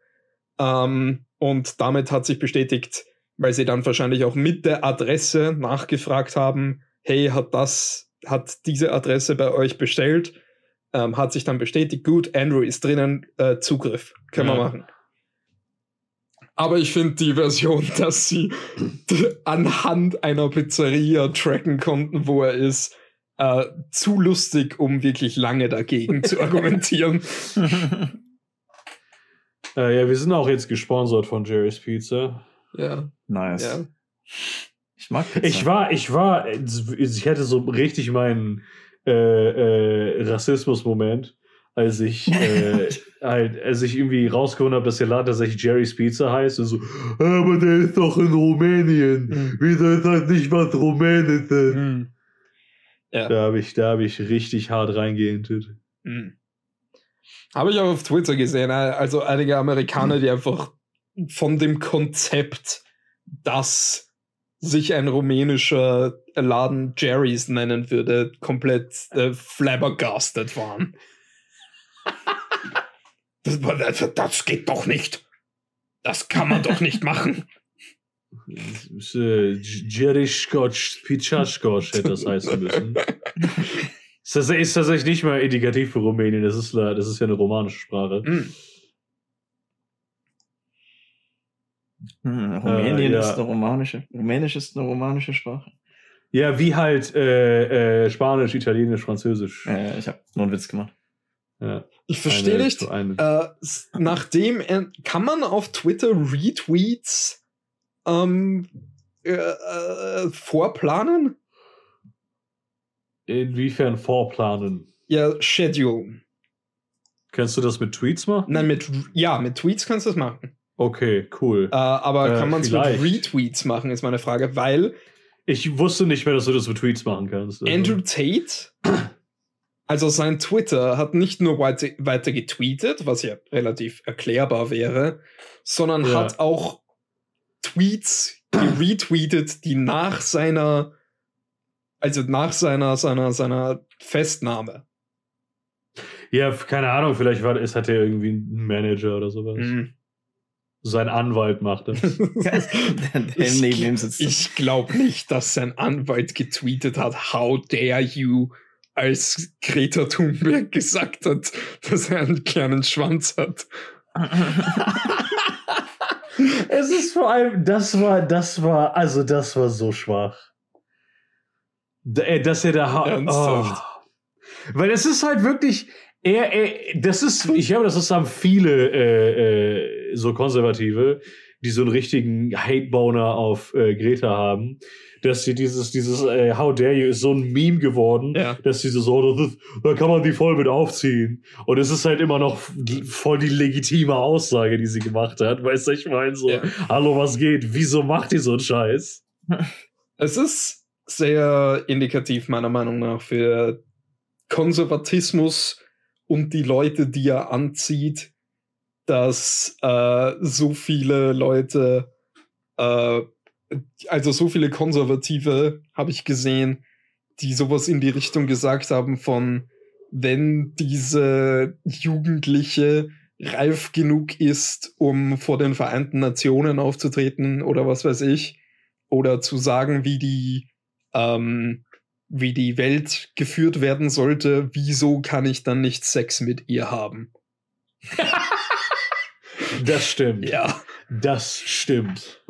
Ähm, und damit hat sich bestätigt, weil sie dann wahrscheinlich auch mit der Adresse nachgefragt haben, hey, hat das, hat diese Adresse bei euch bestellt? Ähm, hat sich dann bestätigt, gut, Andrew ist drinnen, äh, Zugriff, können Ja. wir machen. Aber ich finde die Version, dass sie anhand einer Pizzeria tracken konnten, wo er ist, äh, zu lustig, um wirklich lange dagegen zu argumentieren. Äh, ja, wir sind auch jetzt gesponsert von Jerry's Pizza. Ja, nice. ja. Ich mag Pizza. Ich war, ich war, ich hatte so richtig meinen äh, äh, Rassismus-Moment, als ich äh, halt, als ich irgendwie rausgefunden habe, dass der Laden tatsächlich Jerry's Pizza heißt und so, aber der ist doch in Rumänien. Hm. Wieso ist das nicht was Rumänisches? Hm. Ja. Da habe ich, da habe ich richtig hart reingehentet. Hm. Habe ich auch auf Twitter gesehen, äh, also einige Amerikaner, die einfach von dem Konzept, dass sich ein rumänischer Laden Jerry's nennen würde, komplett äh, flabbergasted waren. Das, war- das, geht doch nicht. Das kann man doch nicht machen. Äh, Jerischkotsch, Pichaschkotsch hätte das heißen müssen. ist, das, ist tatsächlich nicht mal indikativ für Rumänien, das ist, das ist ja eine romanische Sprache. Hm. Hm, Rumänien Äh, ja. ist eine romanische. Rumänisch ist eine romanische Sprache. Ja, wie halt äh, äh, Spanisch, Italienisch, Französisch. Äh, ich habe nur einen Witz gemacht. Ja, Ich verstehe nicht. Äh, nachdem er, kann man auf Twitter Retweets ähm, äh, äh, vorplanen? Inwiefern vorplanen? Ja, Schedule. Kannst du das mit Tweets machen? Nein, mit ja, mit Tweets kannst du das machen. Okay, cool. Äh, aber Äh, kann man es mit. Retweets machen, ist meine Frage, weil Ich wusste nicht mehr, dass du das mit Tweets machen kannst. Also- Andrew Tate, also sein Twitter, hat nicht nur weiter, weiter getweetet, was ja relativ erklärbar wäre, sondern Ja. hat auch Tweets geretweetet, die nach seiner, also nach seiner, seiner, seiner Festnahme. Ja, keine Ahnung, vielleicht war, es hat er irgendwie einen Manager oder sowas. Mhm. Sein Anwalt macht das. Ich, ich glaube nicht, dass sein Anwalt getweetet hat, how dare you, als Greta Thunberg gesagt hat, dass er einen kleinen Schwanz hat. es ist vor allem, das war, das war, also das war so schwach. Äh, Dass er da ha- Ernsthaft? Oh. Weil es ist halt wirklich, er, er, das ist, ich glaube, das ist haben viele äh, äh, so Konservative, die so einen richtigen Hate-Boner auf äh, Greta haben, dass sie dieses, dieses äh, How dare you ist so ein Meme geworden, Ja. dass sie so, so das ist, da kann man die voll mit aufziehen. Und es ist halt immer noch voll die legitime Aussage, die sie gemacht hat. Weißt du, ich meine so, Ja. hallo, was geht? Wieso macht die so einen Scheiß? Es ist sehr indikativ, meiner Meinung nach, für Konservatismus und die Leute, die er anzieht, dass äh, so viele Leute, äh, also so viele Konservative habe ich gesehen, die sowas in die Richtung gesagt haben von, wenn diese Jugendliche reif genug ist, um vor den Vereinten Nationen aufzutreten oder was weiß ich, oder zu sagen, wie die, ähm, wie die Welt geführt werden sollte, wieso kann ich dann nicht Sex mit ihr haben? Das stimmt. Ja. Das stimmt.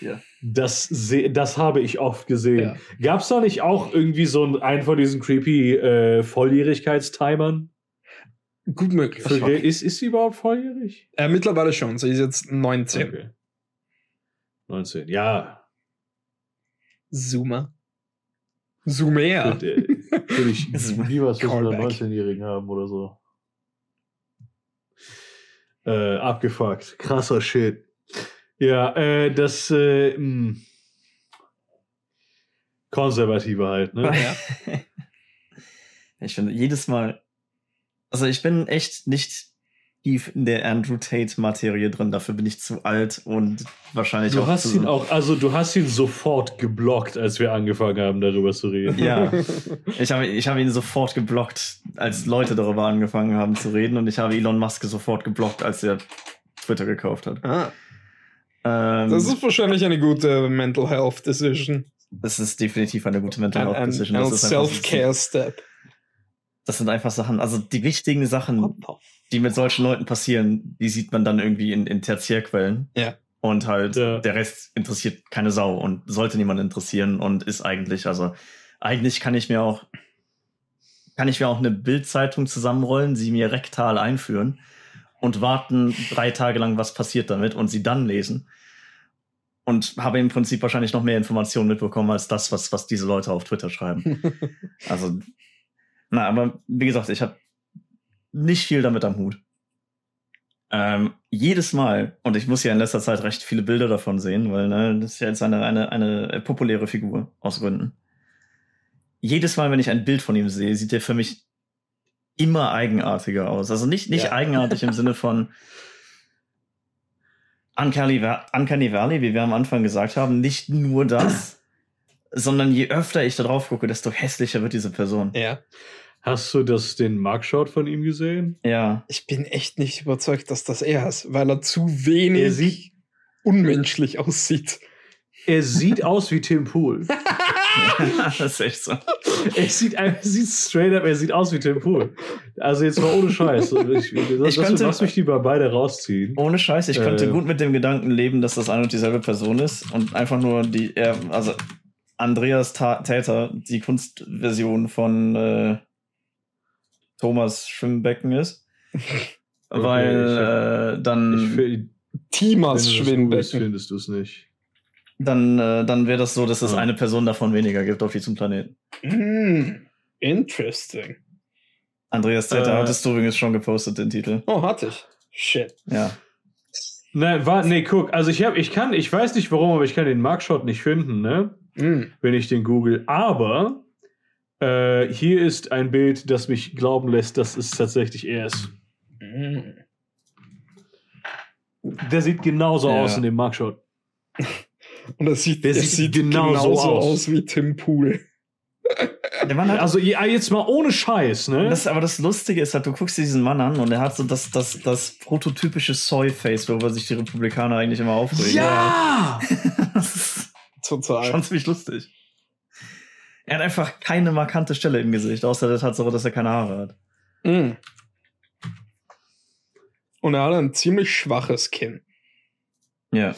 ja. Das, das habe ich oft gesehen. Ja. Gab es da nicht auch irgendwie so einen, einen von diesen creepy äh, Volljährigkeitstimern? Gut möglich. Für Ist, ist sie überhaupt volljährig? Äh, mittlerweile schon, sie ist jetzt 19. Okay. 19, ja. Zoomer. Zoomer. Würde würde ich nie was mit einer Callback. 19-Jährigen haben oder so. Äh, abgefuckt. Krasser Shit. Ja, äh, das äh, mh. Konservative halt, ne? Ja. Ich finde, jedes Mal. Also, ich bin echt nicht tief in der Andrew Tate-Materie drin. Dafür bin ich zu alt und wahrscheinlich Du auch hast zu. ihn auch, also du hast ihn sofort geblockt, als wir angefangen haben, darüber zu reden. Ja. Ich habe, ich habe ihn sofort geblockt, als Leute darüber angefangen haben zu reden. Und ich habe Elon Musk sofort geblockt, als er Twitter gekauft hat. Ah, Ähm, das ist wahrscheinlich eine gute Mental Health Decision. das ist definitiv eine gute Mental Health Decision. ein Das ist einfach- Self-Care-Step. Das sind einfach Sachen, also die wichtigen Sachen, die mit solchen Leuten passieren, die sieht man dann irgendwie in, in Tertiärquellen. Ja. Und halt, Ja. der Rest interessiert keine Sau und sollte niemand interessieren und ist eigentlich, also, eigentlich kann ich mir auch, kann ich mir auch eine Bildzeitung zusammenrollen, sie mir rektal einführen und warten drei Tage lang, was passiert damit und sie dann lesen. Und habe im Prinzip wahrscheinlich noch mehr Informationen mitbekommen als das, was, was diese Leute auf Twitter schreiben. Also, na, aber wie gesagt, ich habe nicht viel damit am Hut. Ähm, jedes Mal, und ich muss ja in letzter Zeit recht viele Bilder davon sehen, weil ne, das ist ja jetzt eine, eine, eine populäre Figur aus Gründen. Jedes Mal, wenn ich ein Bild von ihm sehe, sieht er für mich immer eigenartiger aus. Also nicht, nicht Ja. eigenartig im Sinne von Uncanny Valley, wie wir am Anfang gesagt haben, nicht nur das, sondern je öfter ich da drauf gucke, desto hässlicher wird diese Person. Ja. Hast du das, den Mugshot von ihm gesehen? Ja. Ich bin echt nicht überzeugt, dass das er ist, weil er zu wenig Er sieht- unmenschlich aussieht. er sieht aus wie Tim Pool. das ist echt so. Er sieht, er sieht straight up, er sieht aus wie Tim Pool. Also jetzt mal ohne Scheiß. Ich, das, Ich könnte- lass mich die mal beide rausziehen. Ohne Scheiß, ich könnte Äh. gut mit dem Gedanken leben, dass das eine und dieselbe Person ist und einfach nur die, er, also Andreas Ta Täter die Kunstversion von äh, Thomas Schwimmbecken ist. Weil ich äh, dann, Timas wenn du das googelst, Schwimmbecken. findest du es nicht. dann, äh, dann wäre das so, dass es Ja. eine Person davon weniger gibt auf diesem Planeten. Mm, interesting. Andreas Täter Äh. hattest du übrigens schon gepostet, den Titel. Oh, hatte ich. Shit. Ja. Nein, warte, nee, guck. Also ich habe, ich kann, ich weiß nicht warum, aber ich kann den Markshot nicht finden, ne? Mm. Wenn ich den google. Aber äh, hier ist ein Bild, das mich glauben lässt, dass es tatsächlich er ist. Mm. Der sieht genauso Ja. aus in dem Markshot. Und das sieht, Der der sieht sieht genauso genauso, aus. aus. wie Tim Pool. Der Mann hat Also jetzt mal ohne Scheiß, ne? Das, aber das Lustige ist halt, du guckst dir diesen Mann an und er hat so das, das, das prototypische Soy-Face, worüber sich die Republikaner eigentlich immer aufregen. ja! Das ist Total. schon ziemlich lustig. Er hat einfach keine markante Stelle im Gesicht, außer der Tatsache, dass er keine Haare hat. Mm. Und er hat ein ziemlich schwaches Kinn. Ja.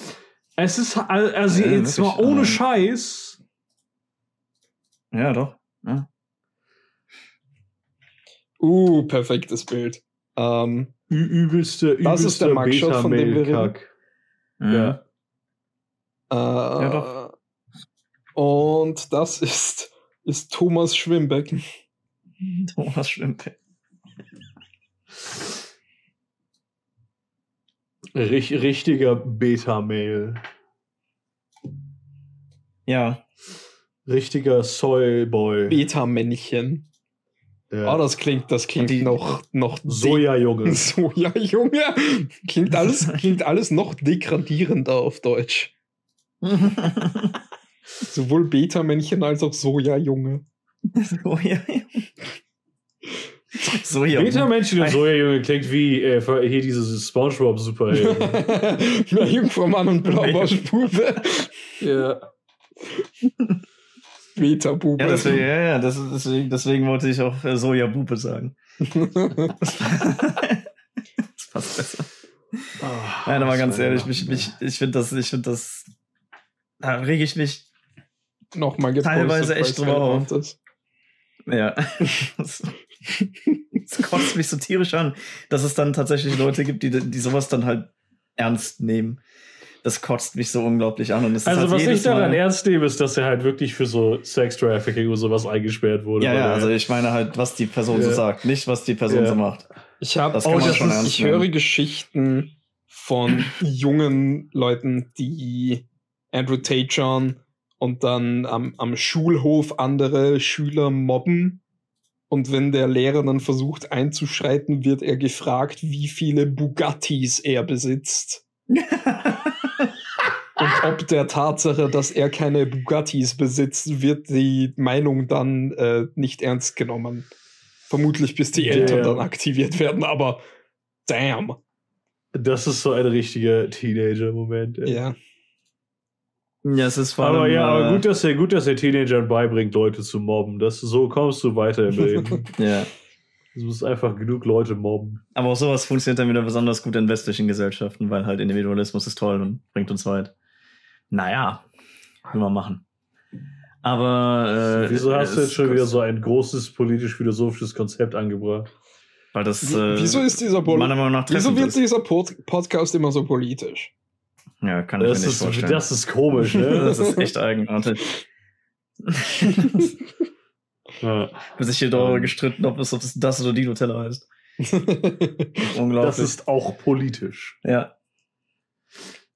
Es ist al- also Ja, jetzt mal wirklich, ohne ähm, Scheiß. Ja, doch. Ja. Uh, perfektes Bild. Ähm, Ü übelste, übelste Das ist der Mugshot, von dem wir reden? Mhm. Ja. äh, doch. Und das ist, ist Thomas Schwimmbecken. Thomas Schwimmpe. Rich, richtiger Beta-Mail. Ja. Richtiger Soyboy. Beta-Männchen. Ja. Oh, das klingt, das klingt die- noch, noch Soja-Junge. Soja, Junge. Klingt alles, klingt alles noch degradierender auf Deutsch. Sowohl Beta-Männchen als auch Soja-Junge. Soja. Soja. Beta-Männchen und Soja-Junge klingt wie äh, hier diese Spongebob-Superhelden. Jungfrau Mann und Blaubarschbube. ja. Beta-Bube. Ja, deswegen, ja, ja, das, deswegen, deswegen wollte ich auch äh, Soja-Bube sagen. das passt besser. Nein, aber ganz ehrlich, mich, mich, ich finde das, ich finde das, da rege ich mich, Nochmal gepostet, Teilweise echt drüber ja, das, das kotzt mich so tierisch an, dass es dann tatsächlich Leute gibt, die, die sowas dann halt ernst nehmen. Das kotzt mich so unglaublich an. Und es ist Also halt was ich daran Mal, ernst nehme, ist, dass er halt wirklich für so Sex-Trafficking und sowas eingesperrt wurde. Ja, ja, also ich meine halt, was die Person so Ja. sagt, nicht was die Person Ja. so macht. Ich habe man das schon ist, ernst ich nehmen. höre Geschichten von jungen Leuten, die Andrew Tate schauen und dann am, am Schulhof andere Schüler mobben. Und wenn der Lehrer dann versucht einzuschreiten, wird er gefragt, wie viele Bugattis er besitzt. Und ob der Tatsache, dass er keine Bugattis besitzt, wird die Meinung dann äh, nicht ernst genommen. Vermutlich bis die Eltern Damn. dann aktiviert werden, aber damn. Das ist so ein richtiger Teenager-Moment. Ja. Ja, es ist vor Aber ja, aber äh, gut, dass er gut, dass er Teenagern beibringt, Leute zu mobben. Das, so kommst du weiter im Leben. Ja. Du musst einfach genug Leute mobben. Aber auch sowas funktioniert dann wieder besonders gut in westlichen Gesellschaften, weil halt Individualismus ist toll und bringt uns weit. Naja, will man machen. Aber äh, Wieso hast du jetzt schon wieder so ein großes politisch-philosophisches Konzept angebracht? Weil das, äh, wieso ist dieser Pol meiner Meinung nach Wieso wird ist. dieser Pod Podcast immer so politisch? Ja, kann ich mir Das nicht ist, vorstellen. das ist komisch, ne? das ist echt eigenartig. ja. Wird sich hier darüber Ähm. gestritten, ob es, ob es das oder die Nutella heißt. Das Unglaublich. ist auch politisch. ja,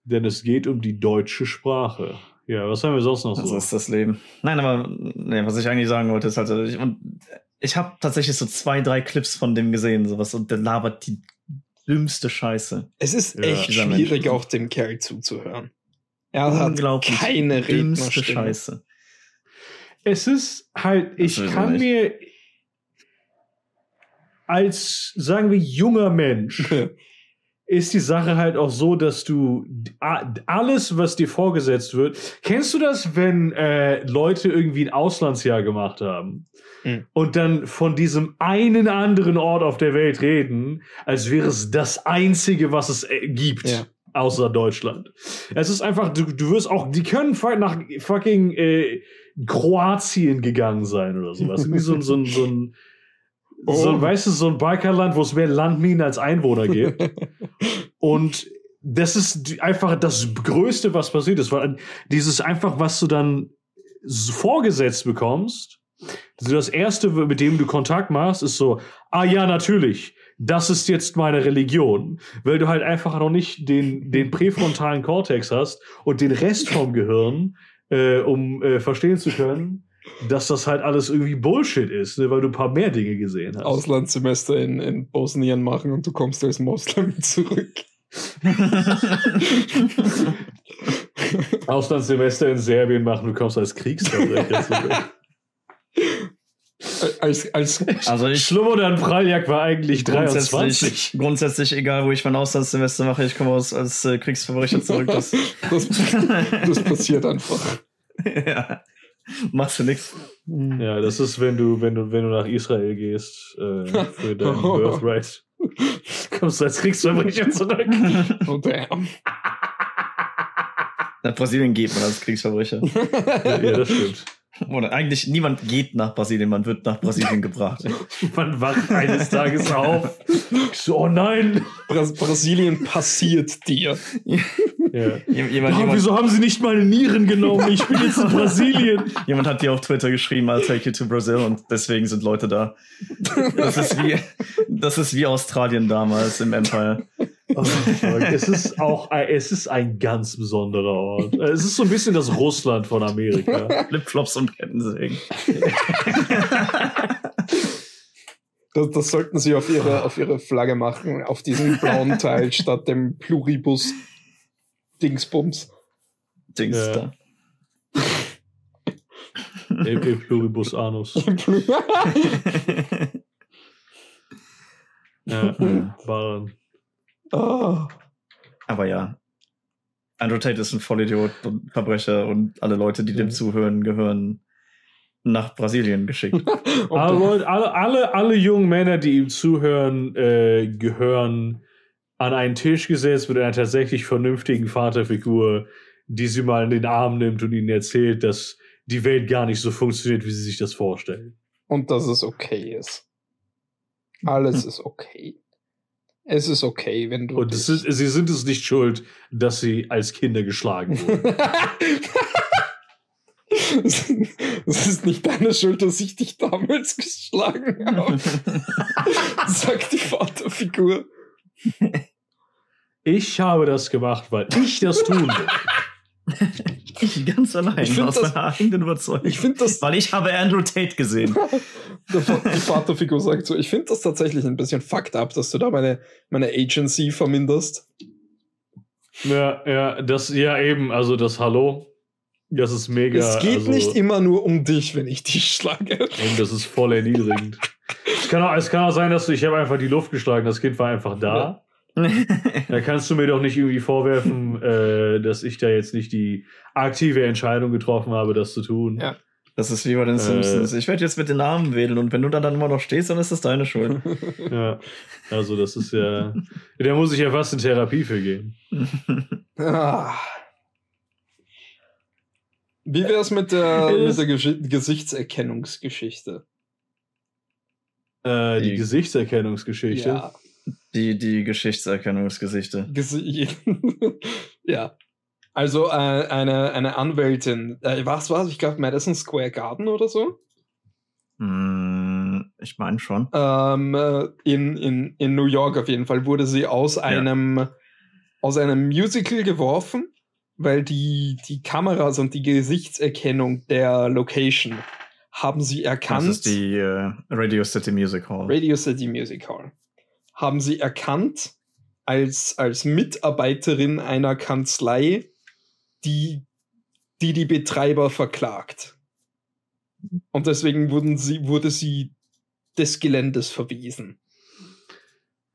Denn es geht um die deutsche Sprache. Ja, was haben wir sonst noch so so? ist das Leben. Nein, aber nee, was ich eigentlich sagen wollte, ist halt, ich, und ich habe tatsächlich so zwei, drei Clips von dem gesehen, sowas, und der labert die dümmste Scheiße. es ist Ja, echt dieser schwierig, auch dem Kerl zuzuhören. Er hat keine Dümmste. Scheiße. Es ist halt, ich sowieso kann mir als, sagen wir, junger Mensch, ist die Sache halt auch so, dass du alles, was dir vorgesetzt wird, kennst du das, wenn äh, Leute irgendwie ein Auslandsjahr gemacht haben Mhm. und dann von diesem einen anderen Ort auf der Welt reden, als wäre es das einzige, was es äh, gibt. Ja. Außer Deutschland. Es ist einfach, du, du wirst auch, die können nach fucking äh, Kroatien gegangen sein oder sowas. Wie so, so, so ein, so ein, Oh. weißt du, so ein Balkanland, wo es mehr Landminen als Einwohner gibt. Und das ist die- einfach das Größte, was passiert ist, weil dieses einfach, was du dann vorgesetzt bekommst, so das Erste, mit dem du Kontakt machst, ist so, ah ja, natürlich, das ist jetzt meine Religion, weil du halt einfach noch nicht den, den präfrontalen Kortex hast und den Rest vom Gehirn, äh, um äh, verstehen zu können, dass das halt alles irgendwie Bullshit ist, ne, weil du ein paar mehr Dinge gesehen hast. Auslandssemester in, in Bosnien machen und du kommst als Moslem zurück. Auslandssemester in Serbien machen, du kommst als Kriegsverbrecher zurück. Als, als, Also ich Schlummern Praljak war eigentlich grundsätzlich, 23. grundsätzlich, egal wo ich mein Auslandssemester mache, ich komme aus als äh, Kriegsverbrecher zurück. Das, das, das passiert einfach. ja. Machst du nix. Ja, das ist, wenn du, wenn du, wenn du nach Israel gehst, äh, für dein Birthright. Kommst du als Kriegsverbrecher zurück. Oh damn. Nach Brasilien geht man als Kriegsverbrecher. ja, ja, das stimmt. Oder eigentlich niemand geht nach Brasilien, man wird nach Brasilien gebracht. Man wacht eines Tages auf. So, oh nein! Bras Brasilien passiert dir. Ja. Jem- Jemand, jemand, wieso haben sie nicht meine Nieren genommen? Ich bin jetzt in Brasilien. jemand hat dir auf Twitter geschrieben, I'll take you to Brazil und deswegen sind Leute da. Das ist wie, das ist wie Australien damals im Empire. Oh, es ist auch ein, es ist ein ganz besonderer Ort. Es ist so ein bisschen das Russland von Amerika. Flipflops und Kettensägen. Das, das sollten sie auf ihre, auf ihre Flagge machen, auf diesem blauen Teil statt dem Pluribus Dingsbums. Dings Ja. da. E pluribus anus. Ja, war ah, Aber ja. Andrew Tate ist ein Vollidiot und Verbrecher und alle Leute, die dem zuhören, gehören nach Brasilien geschickt. alle, Leute, alle, alle, alle jungen Männer, die ihm zuhören, äh, gehören an einen Tisch gesetzt mit einer tatsächlich vernünftigen Vaterfigur, die sie mal in den Arm nimmt und ihnen erzählt, dass die Welt gar nicht so funktioniert, wie sie sich das vorstellen. und dass es okay ist. Alles ist okay. Es ist okay, wenn du. Und ist, sie sind es nicht schuld, dass sie als Kinder geschlagen wurden. Es ist nicht deine Schuld, dass ich dich damals geschlagen habe, sagt die Vaterfigur. Ich habe das gemacht, weil ich das tun will. Ich ganz allein, Ich find aus das- meiner eigenen Überzeugung. Ich finde das, Weil ich habe Andrew Tate gesehen. die Vaterfigur sagt so, ich finde das tatsächlich ein bisschen fucked up, dass du da meine, meine Agency verminderst. Ja, ja, das, ja eben, also das Hallo, das ist mega. es geht also, nicht immer nur um dich, wenn ich dich schlage. Und das ist voll erniedrigend. es, kann auch, es kann auch sein, dass du, ich habe einfach die Luft geschlagen, das Kind war einfach da. Da kannst du mir doch nicht irgendwie vorwerfen, äh, dass ich da jetzt nicht die aktive Entscheidung getroffen habe, das zu tun. Ja. Das ist wie bei den Äh. Simpsons. Ich werde jetzt mit den Namen wählen und wenn du dann, dann immer noch stehst, dann ist das deine Schuld. Ja. Also das ist ja. Da muss ich ja fast in Therapie für gehen. Ah. Wie wär's mit der, mit der Gesch Gesichtserkennungsgeschichte? Äh, die Die- Gesichtserkennungsgeschichte. Ja. Die, die Geschichtserkennungsgesichte. Gesi ja. Also äh, eine, eine Anwältin, äh, was war Ich glaube Madison Square Garden oder so. Hm, ich meine schon. Ähm, äh, in, in, in New York auf jeden Fall wurde sie aus einem, aus einem Musical geworfen, weil die, die Kameras und die Gesichtserkennung der Location haben sie erkannt. Das ist die äh, Radio City Music Hall. Radio City Music Hall. Haben sie erkannt als, als Mitarbeiterin einer Kanzlei, die, die die Betreiber verklagt. Und deswegen wurden sie, wurde sie des Geländes verwiesen.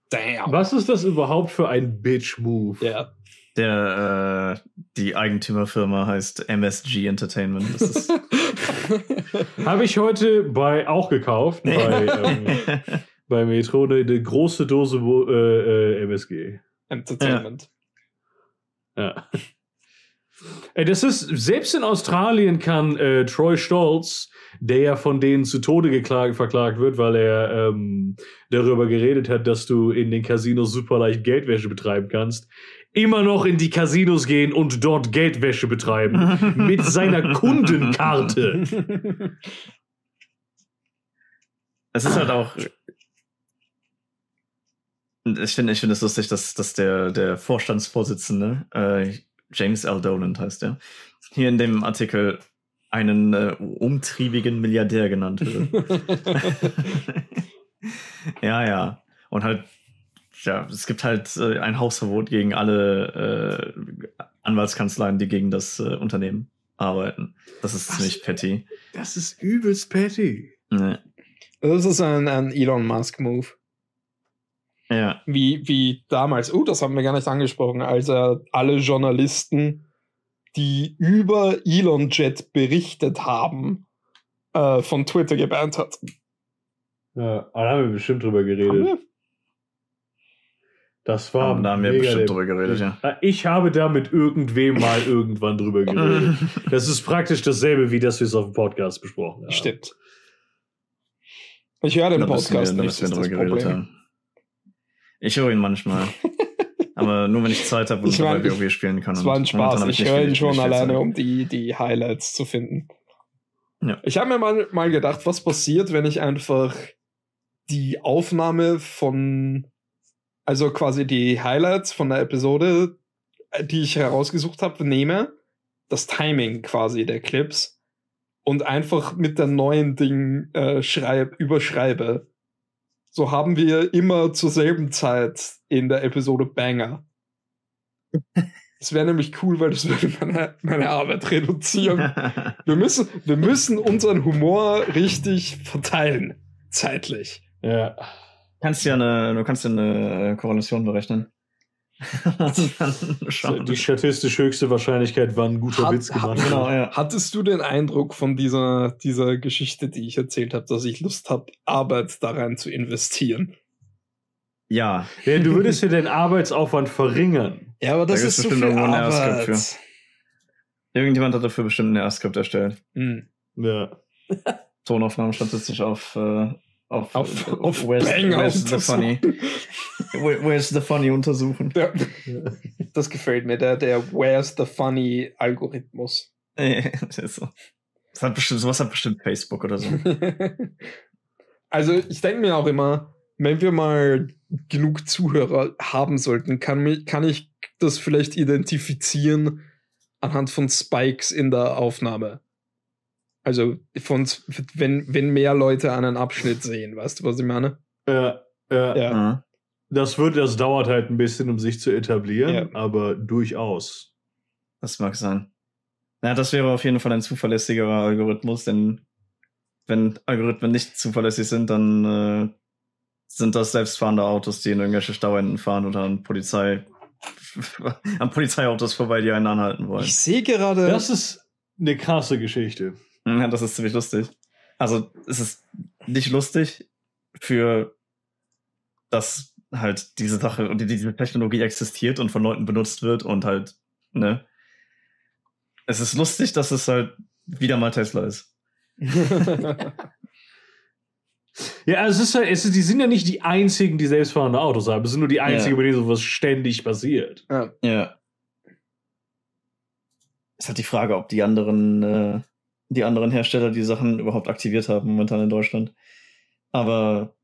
Damn. Was ist das überhaupt für ein Bitch-Move? Ja. Der, äh, die Eigentümerfirma heißt MSG Entertainment. Das ist, Habe ich heute bei auch gekauft, bei, ähm, bei Metro, eine, eine große Dose wo, äh, äh, MSG. Entertainment. Ja. Ey, das ist, selbst in Australien kann äh, Troy Stolz, der ja von denen zu Tode geklagt, verklagt wird, weil er ähm, darüber geredet hat, dass du in den Casinos super leicht Geldwäsche betreiben kannst, immer noch in die Casinos gehen und dort Geldwäsche betreiben. mit seiner Kundenkarte. es ist halt auch. Ich finde ich finde es lustig, dass, dass der, der Vorstandsvorsitzende, äh, James L. Dolan heißt er, hier in dem Artikel einen äh, umtriebigen Milliardär genannt wird. ja, ja. Und halt, ja, es gibt halt äh, ein Hausverbot gegen alle äh, Anwaltskanzleien, die gegen das äh, Unternehmen arbeiten. Das ist Was? ziemlich petty. Das ist übelst petty. Ne. Das ist ein, ein Elon Musk-Move. Ja. Wie, wie damals, oh, das haben wir gar nicht angesprochen, als er alle Journalisten, die über Elon Jet berichtet haben, äh, von Twitter gebannt hat. Ja, da haben wir bestimmt drüber geredet. Wir? Das war. da haben wir bestimmt drüber geredet, ja. Ich habe da mit irgendwem mal irgendwann drüber geredet. Das ist praktisch dasselbe, wie das wir es auf dem Podcast besprochen haben. Stimmt. Ich höre den wir- Podcast da nicht, wir das ist drüber geredet Problem. haben. Ich höre ihn manchmal. Aber nur wenn ich Zeit habe und Ich mein, dabei WoW spielen kann. Es war ein Spaß. Ich höre ihn schon alleine, Zeit. um die, die Highlights zu finden. Ja. Ich habe mir mal, mal gedacht, was passiert, wenn ich einfach die Aufnahme von, also quasi die Highlights von der Episode, äh, die ich herausgesucht habe, nehme, das Timing quasi der Clips und einfach mit der neuen Ding äh, schreib, überschreibe. So haben wir immer zur selben Zeit in der Episode Banger. Das wäre nämlich cool, weil das würde meine, meine Arbeit reduzieren. Wir müssen, wir müssen unseren Humor richtig verteilen. Zeitlich. Ja. kannst ja eine, du kannst ja eine Korrelation berechnen. Dann schauen. Die statistisch höchste Wahrscheinlichkeit war ein guter Hat- Witz hat- gemacht. genau, ja. Hattest du den Eindruck von dieser, dieser Geschichte, die ich erzählt habe, dass ich Lust habe, Arbeit da rein zu investieren? Ja, Ja, du würdest ja deinen Arbeitsaufwand verringern. Ja, aber das Da ist so bestimmt viel Arbeit. AirScript irgendjemand hat dafür bestimmt ein R-Skript erstellt. Hm. Ja. Tonaufnahmen statistisch auf, äh, auf, Auf, äh, auf where's, Banger where's the funny, where's the funny untersuchen. Ja, das gefällt mir, der, der Where's the Funny Algorithmus. Das ist so. Das hat bestimmt, sowas hat bestimmt Facebook oder so. also ich denke mir auch immer, wenn wir mal genug Zuhörer haben sollten, kann, kann ich das vielleicht identifizieren anhand von Spikes in der Aufnahme. Also von, wenn, wenn mehr Leute einen Abschnitt sehen, weißt du, was ich meine? Ja, ja. Ja. Das wird, das dauert halt ein bisschen, um sich zu etablieren, Ja. aber durchaus. Das mag sein. Ja, das wäre auf jeden Fall ein zuverlässigerer Algorithmus, denn wenn Algorithmen nicht zuverlässig sind, dann äh, sind das selbstfahrende Autos, die in irgendwelche Stauenden fahren oder an Polizei an Polizeiautos vorbei, die einen anhalten wollen. Ich sehe gerade. Das ist eine krasse Geschichte. Ja, das ist ziemlich lustig. Also, es ist nicht lustig für dass halt diese Sache und die- diese Technologie existiert und von Leuten benutzt wird und halt, ne? Es ist lustig, dass es halt wieder mal Tesla ist. Ja, es ist ja, es ist, die sind ja nicht die einzigen, die selbstfahrende Autos haben. Es sind nur die einzigen, Ja. bei denen sowas ständig passiert. ja. Ja. Ist halt die Frage, ob die anderen, äh, die anderen Hersteller die Sachen überhaupt aktiviert haben momentan in Deutschland. Aber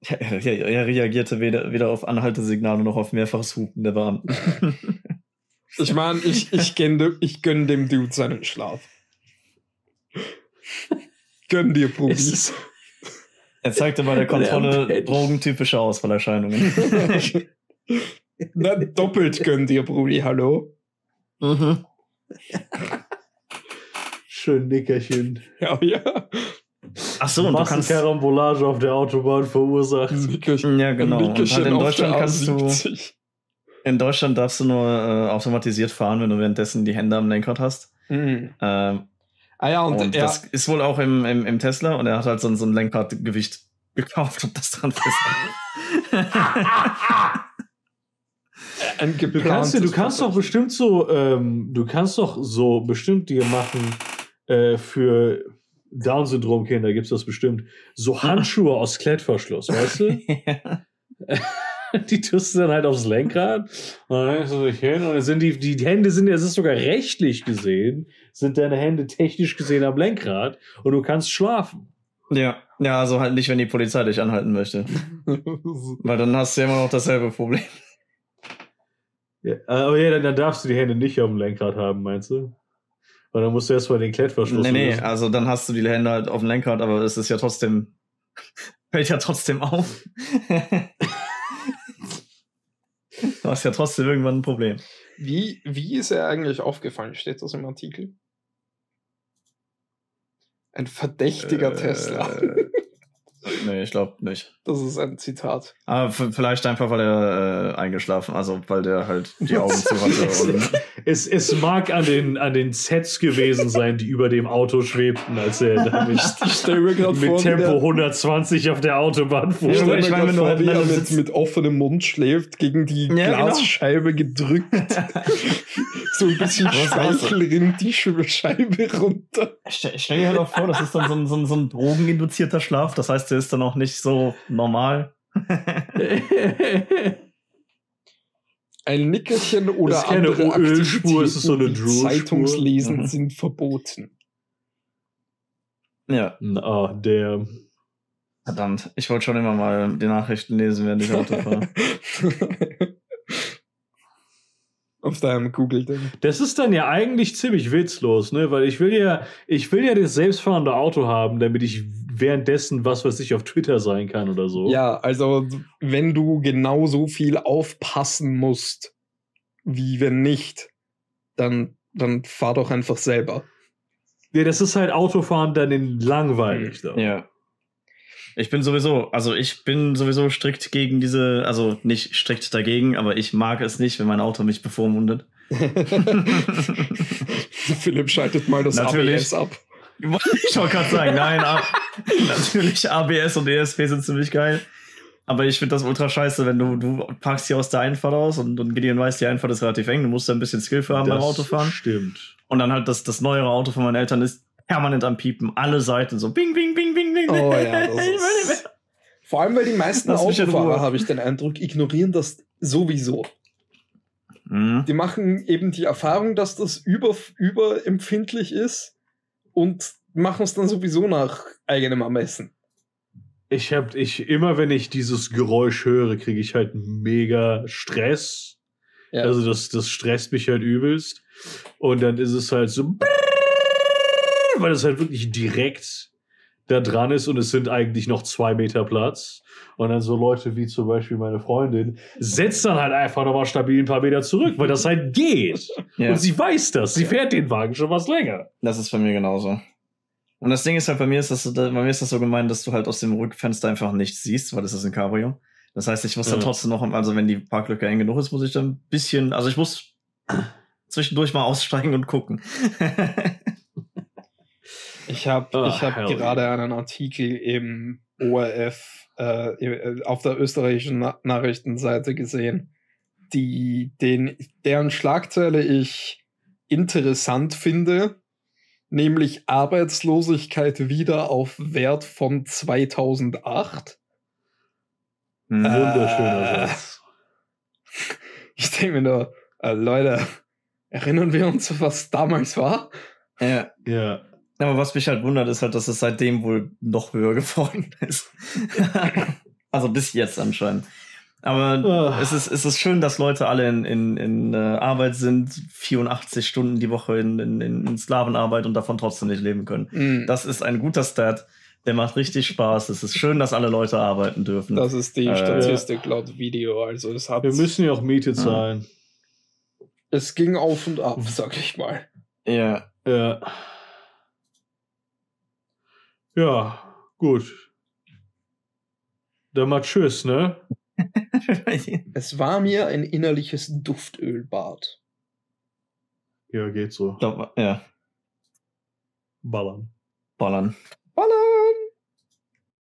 er, er, er reagierte weder, weder auf Anhaltesignale noch auf mehrfaches Hupen der Beamten. Ich meine, ich, ich, gönn, ich gönn dem Dude seinen Schlaf. Gönn dir, Es Probi. ist, Er zeigte bei der Kontrolle drogentypische Ausfallerscheinungen. Na, doppelt gönn dir, Brudi, hallo. mhm. schön Nickerchen. Ja, ja. Ach so, und du kannst. Massenkarambolage auf der Autobahn verursacht. Nickerchen, Ja, genau. Und Nickerchen halt in Deutschland kannst du. A70. In Deutschland darfst du nur äh, automatisiert fahren, wenn du währenddessen die Hände am Lenkrad hast. Mhm. Ähm, Ah ja, und, und er, das ist wohl auch im, im, im Tesla und er hat halt so, ein- so ein Lenkradgewicht gekauft und das dran fest. ein Du kannst, du kannst doch bestimmt so, ähm, du kannst doch so bestimmt dir machen äh, für Down-Syndrom-Kinder gibt's das bestimmt. So Handschuhe aus Klettverschluss, weißt du? die tust du dann halt aufs Lenkrad und dann legst du dich hin und dann sind die, die Hände sind, es ist sogar rechtlich gesehen, sind deine Hände technisch gesehen am Lenkrad und du kannst schlafen. ja. ja, also halt nicht, wenn die Polizei dich anhalten möchte. Weil dann hast du ja immer noch dasselbe Problem. Ja, aber ja, dann, dann darfst du die Hände nicht auf dem Lenkrad haben, meinst du? Weil dann musst du erstmal den Klettverschluss Nee, nee, lösen. also dann hast du die Hände halt auf dem Lenkrad, aber es ist ja trotzdem, fällt ja trotzdem auf. du hast ja trotzdem irgendwann ein Problem. Wie, wie ist er eigentlich aufgefallen? Steht das im Artikel? Ein verdächtiger Äh, Tesla. nee, ich glaube nicht. Das ist ein Zitat. Aber v- vielleicht einfach, weil er äh, eingeschlafen, also weil der halt die Augen zu hatte. Es, es mag an den, an den Sets gewesen sein, die über dem Auto schwebten, als er da mit, Ich Tempo der- 120 auf der Autobahn fuhr. Ich stelle Ich mir meine, gerade vor, wie er mit, mit offenem Mund schläft, gegen die Ja, genau. Glasscheibe gedrückt. so ein bisschen? Speichel rinnt die Scheibe runter. stell, stell dir halt auch vor, das ist dann so ein, so, ein, so ein drogeninduzierter Schlaf. Das heißt, der ist dann auch nicht so normal. Ein Nickerchen oder ist keine andere Ölspur, es ist so eine. Zeitungslesen Mhm. sind verboten. Ja, Ah, der. verdammt. Ich wollte schon immer mal die Nachrichten lesen, während ich Auto fahre. Auf deinem Google-Ding. Das ist dann ja eigentlich ziemlich witzlos, ne? Weil ich will ja, ich will ja das selbstfahrende Auto haben, damit ich währenddessen was, was ich auf Twitter sein kann oder so. Ja, also wenn du genau so viel aufpassen musst, wie wenn nicht, dann, dann fahr doch einfach selber. Ja, das ist halt Autofahren dann in langweilig. Da. Ja. Ich bin sowieso, also ich bin sowieso strikt gegen diese, also nicht strikt dagegen, aber ich mag es nicht, wenn mein Auto mich bevormundet. Philipp schaltet mal das Natürlich. ABS ab. Ich wollte gerade sagen, nein, natürlich ABS und ESP sind ziemlich geil. Aber ich finde das ultra scheiße, wenn du, du parkst hier aus der Einfahrt aus und, und Gideon weiß, die Einfahrt ist relativ eng, du musst da ein bisschen Skill für haben beim Das Autofahren. Stimmt. Und dann halt das, das neuere Auto von meinen Eltern ist permanent am Piepen, alle Seiten so bing, bing, bing, bing, bing. Oh ja, das ist. Vor allem, weil die meisten Lass Autofahrer, habe ich den Eindruck, ignorieren das sowieso. Mhm. Die machen eben die Erfahrung, dass das über, überempfindlich ist und machen es dann sowieso nach eigenem Ermessen. Ich hab, ich, immer wenn ich dieses Geräusch höre, kriege ich halt mega Stress. Ja. Also das, das stresst mich halt übelst. Und dann ist es halt so, weil es halt wirklich direkt da dran ist und es sind eigentlich noch zwei Meter Platz. Und dann so Leute wie zum Beispiel meine Freundin setzt dann halt einfach nochmal stabil ein paar Meter zurück, weil das halt geht. Ja. Und sie weiß das. Sie fährt den Wagen schon was länger. Das ist bei mir genauso. Und das Ding ist halt, bei mir ist das, bei mir ist das so gemeint, dass du halt aus dem Rückfenster einfach nichts siehst, weil das ist ein Cabrio. Das heißt, ich muss dann Ja. trotzdem noch, also wenn die Parklücke eng genug ist, muss ich dann ein bisschen, also ich muss zwischendurch mal aussteigen und gucken. Ich habe Ah, ich hab gerade einen Artikel im ORF äh, auf der österreichischen Na Nachrichtenseite gesehen, die, den, deren Schlagzeile ich interessant finde, nämlich Arbeitslosigkeit wieder auf Wert von 2008. Hm. Äh, Wunderschöner Satz. Ich denke mir nur, äh, Leute, erinnern wir uns, was damals war? ja. Ja. Aber was mich halt wundert, ist halt, dass es seitdem wohl noch höher geworden ist. also bis jetzt anscheinend. Aber Ah. es, ist, es ist schön, dass Leute alle in, in, in äh, Arbeit sind, 84 Stunden die Woche in, in, in Sklavenarbeit und davon trotzdem nicht leben können. Mm, Das ist ein guter Stat. Der macht richtig Spaß. Es ist schön, dass alle Leute arbeiten dürfen. das ist die Äh, Statistik laut Video. Also es hat Wir müssen ja auch Miete zahlen. es ging auf und ab, sag ich mal. ja. Ja. Ja, gut. Dann mal tschüss, ne? Es war mir ein innerliches Duftölbad. Ja, geht so. Ja, Ballern. ballern.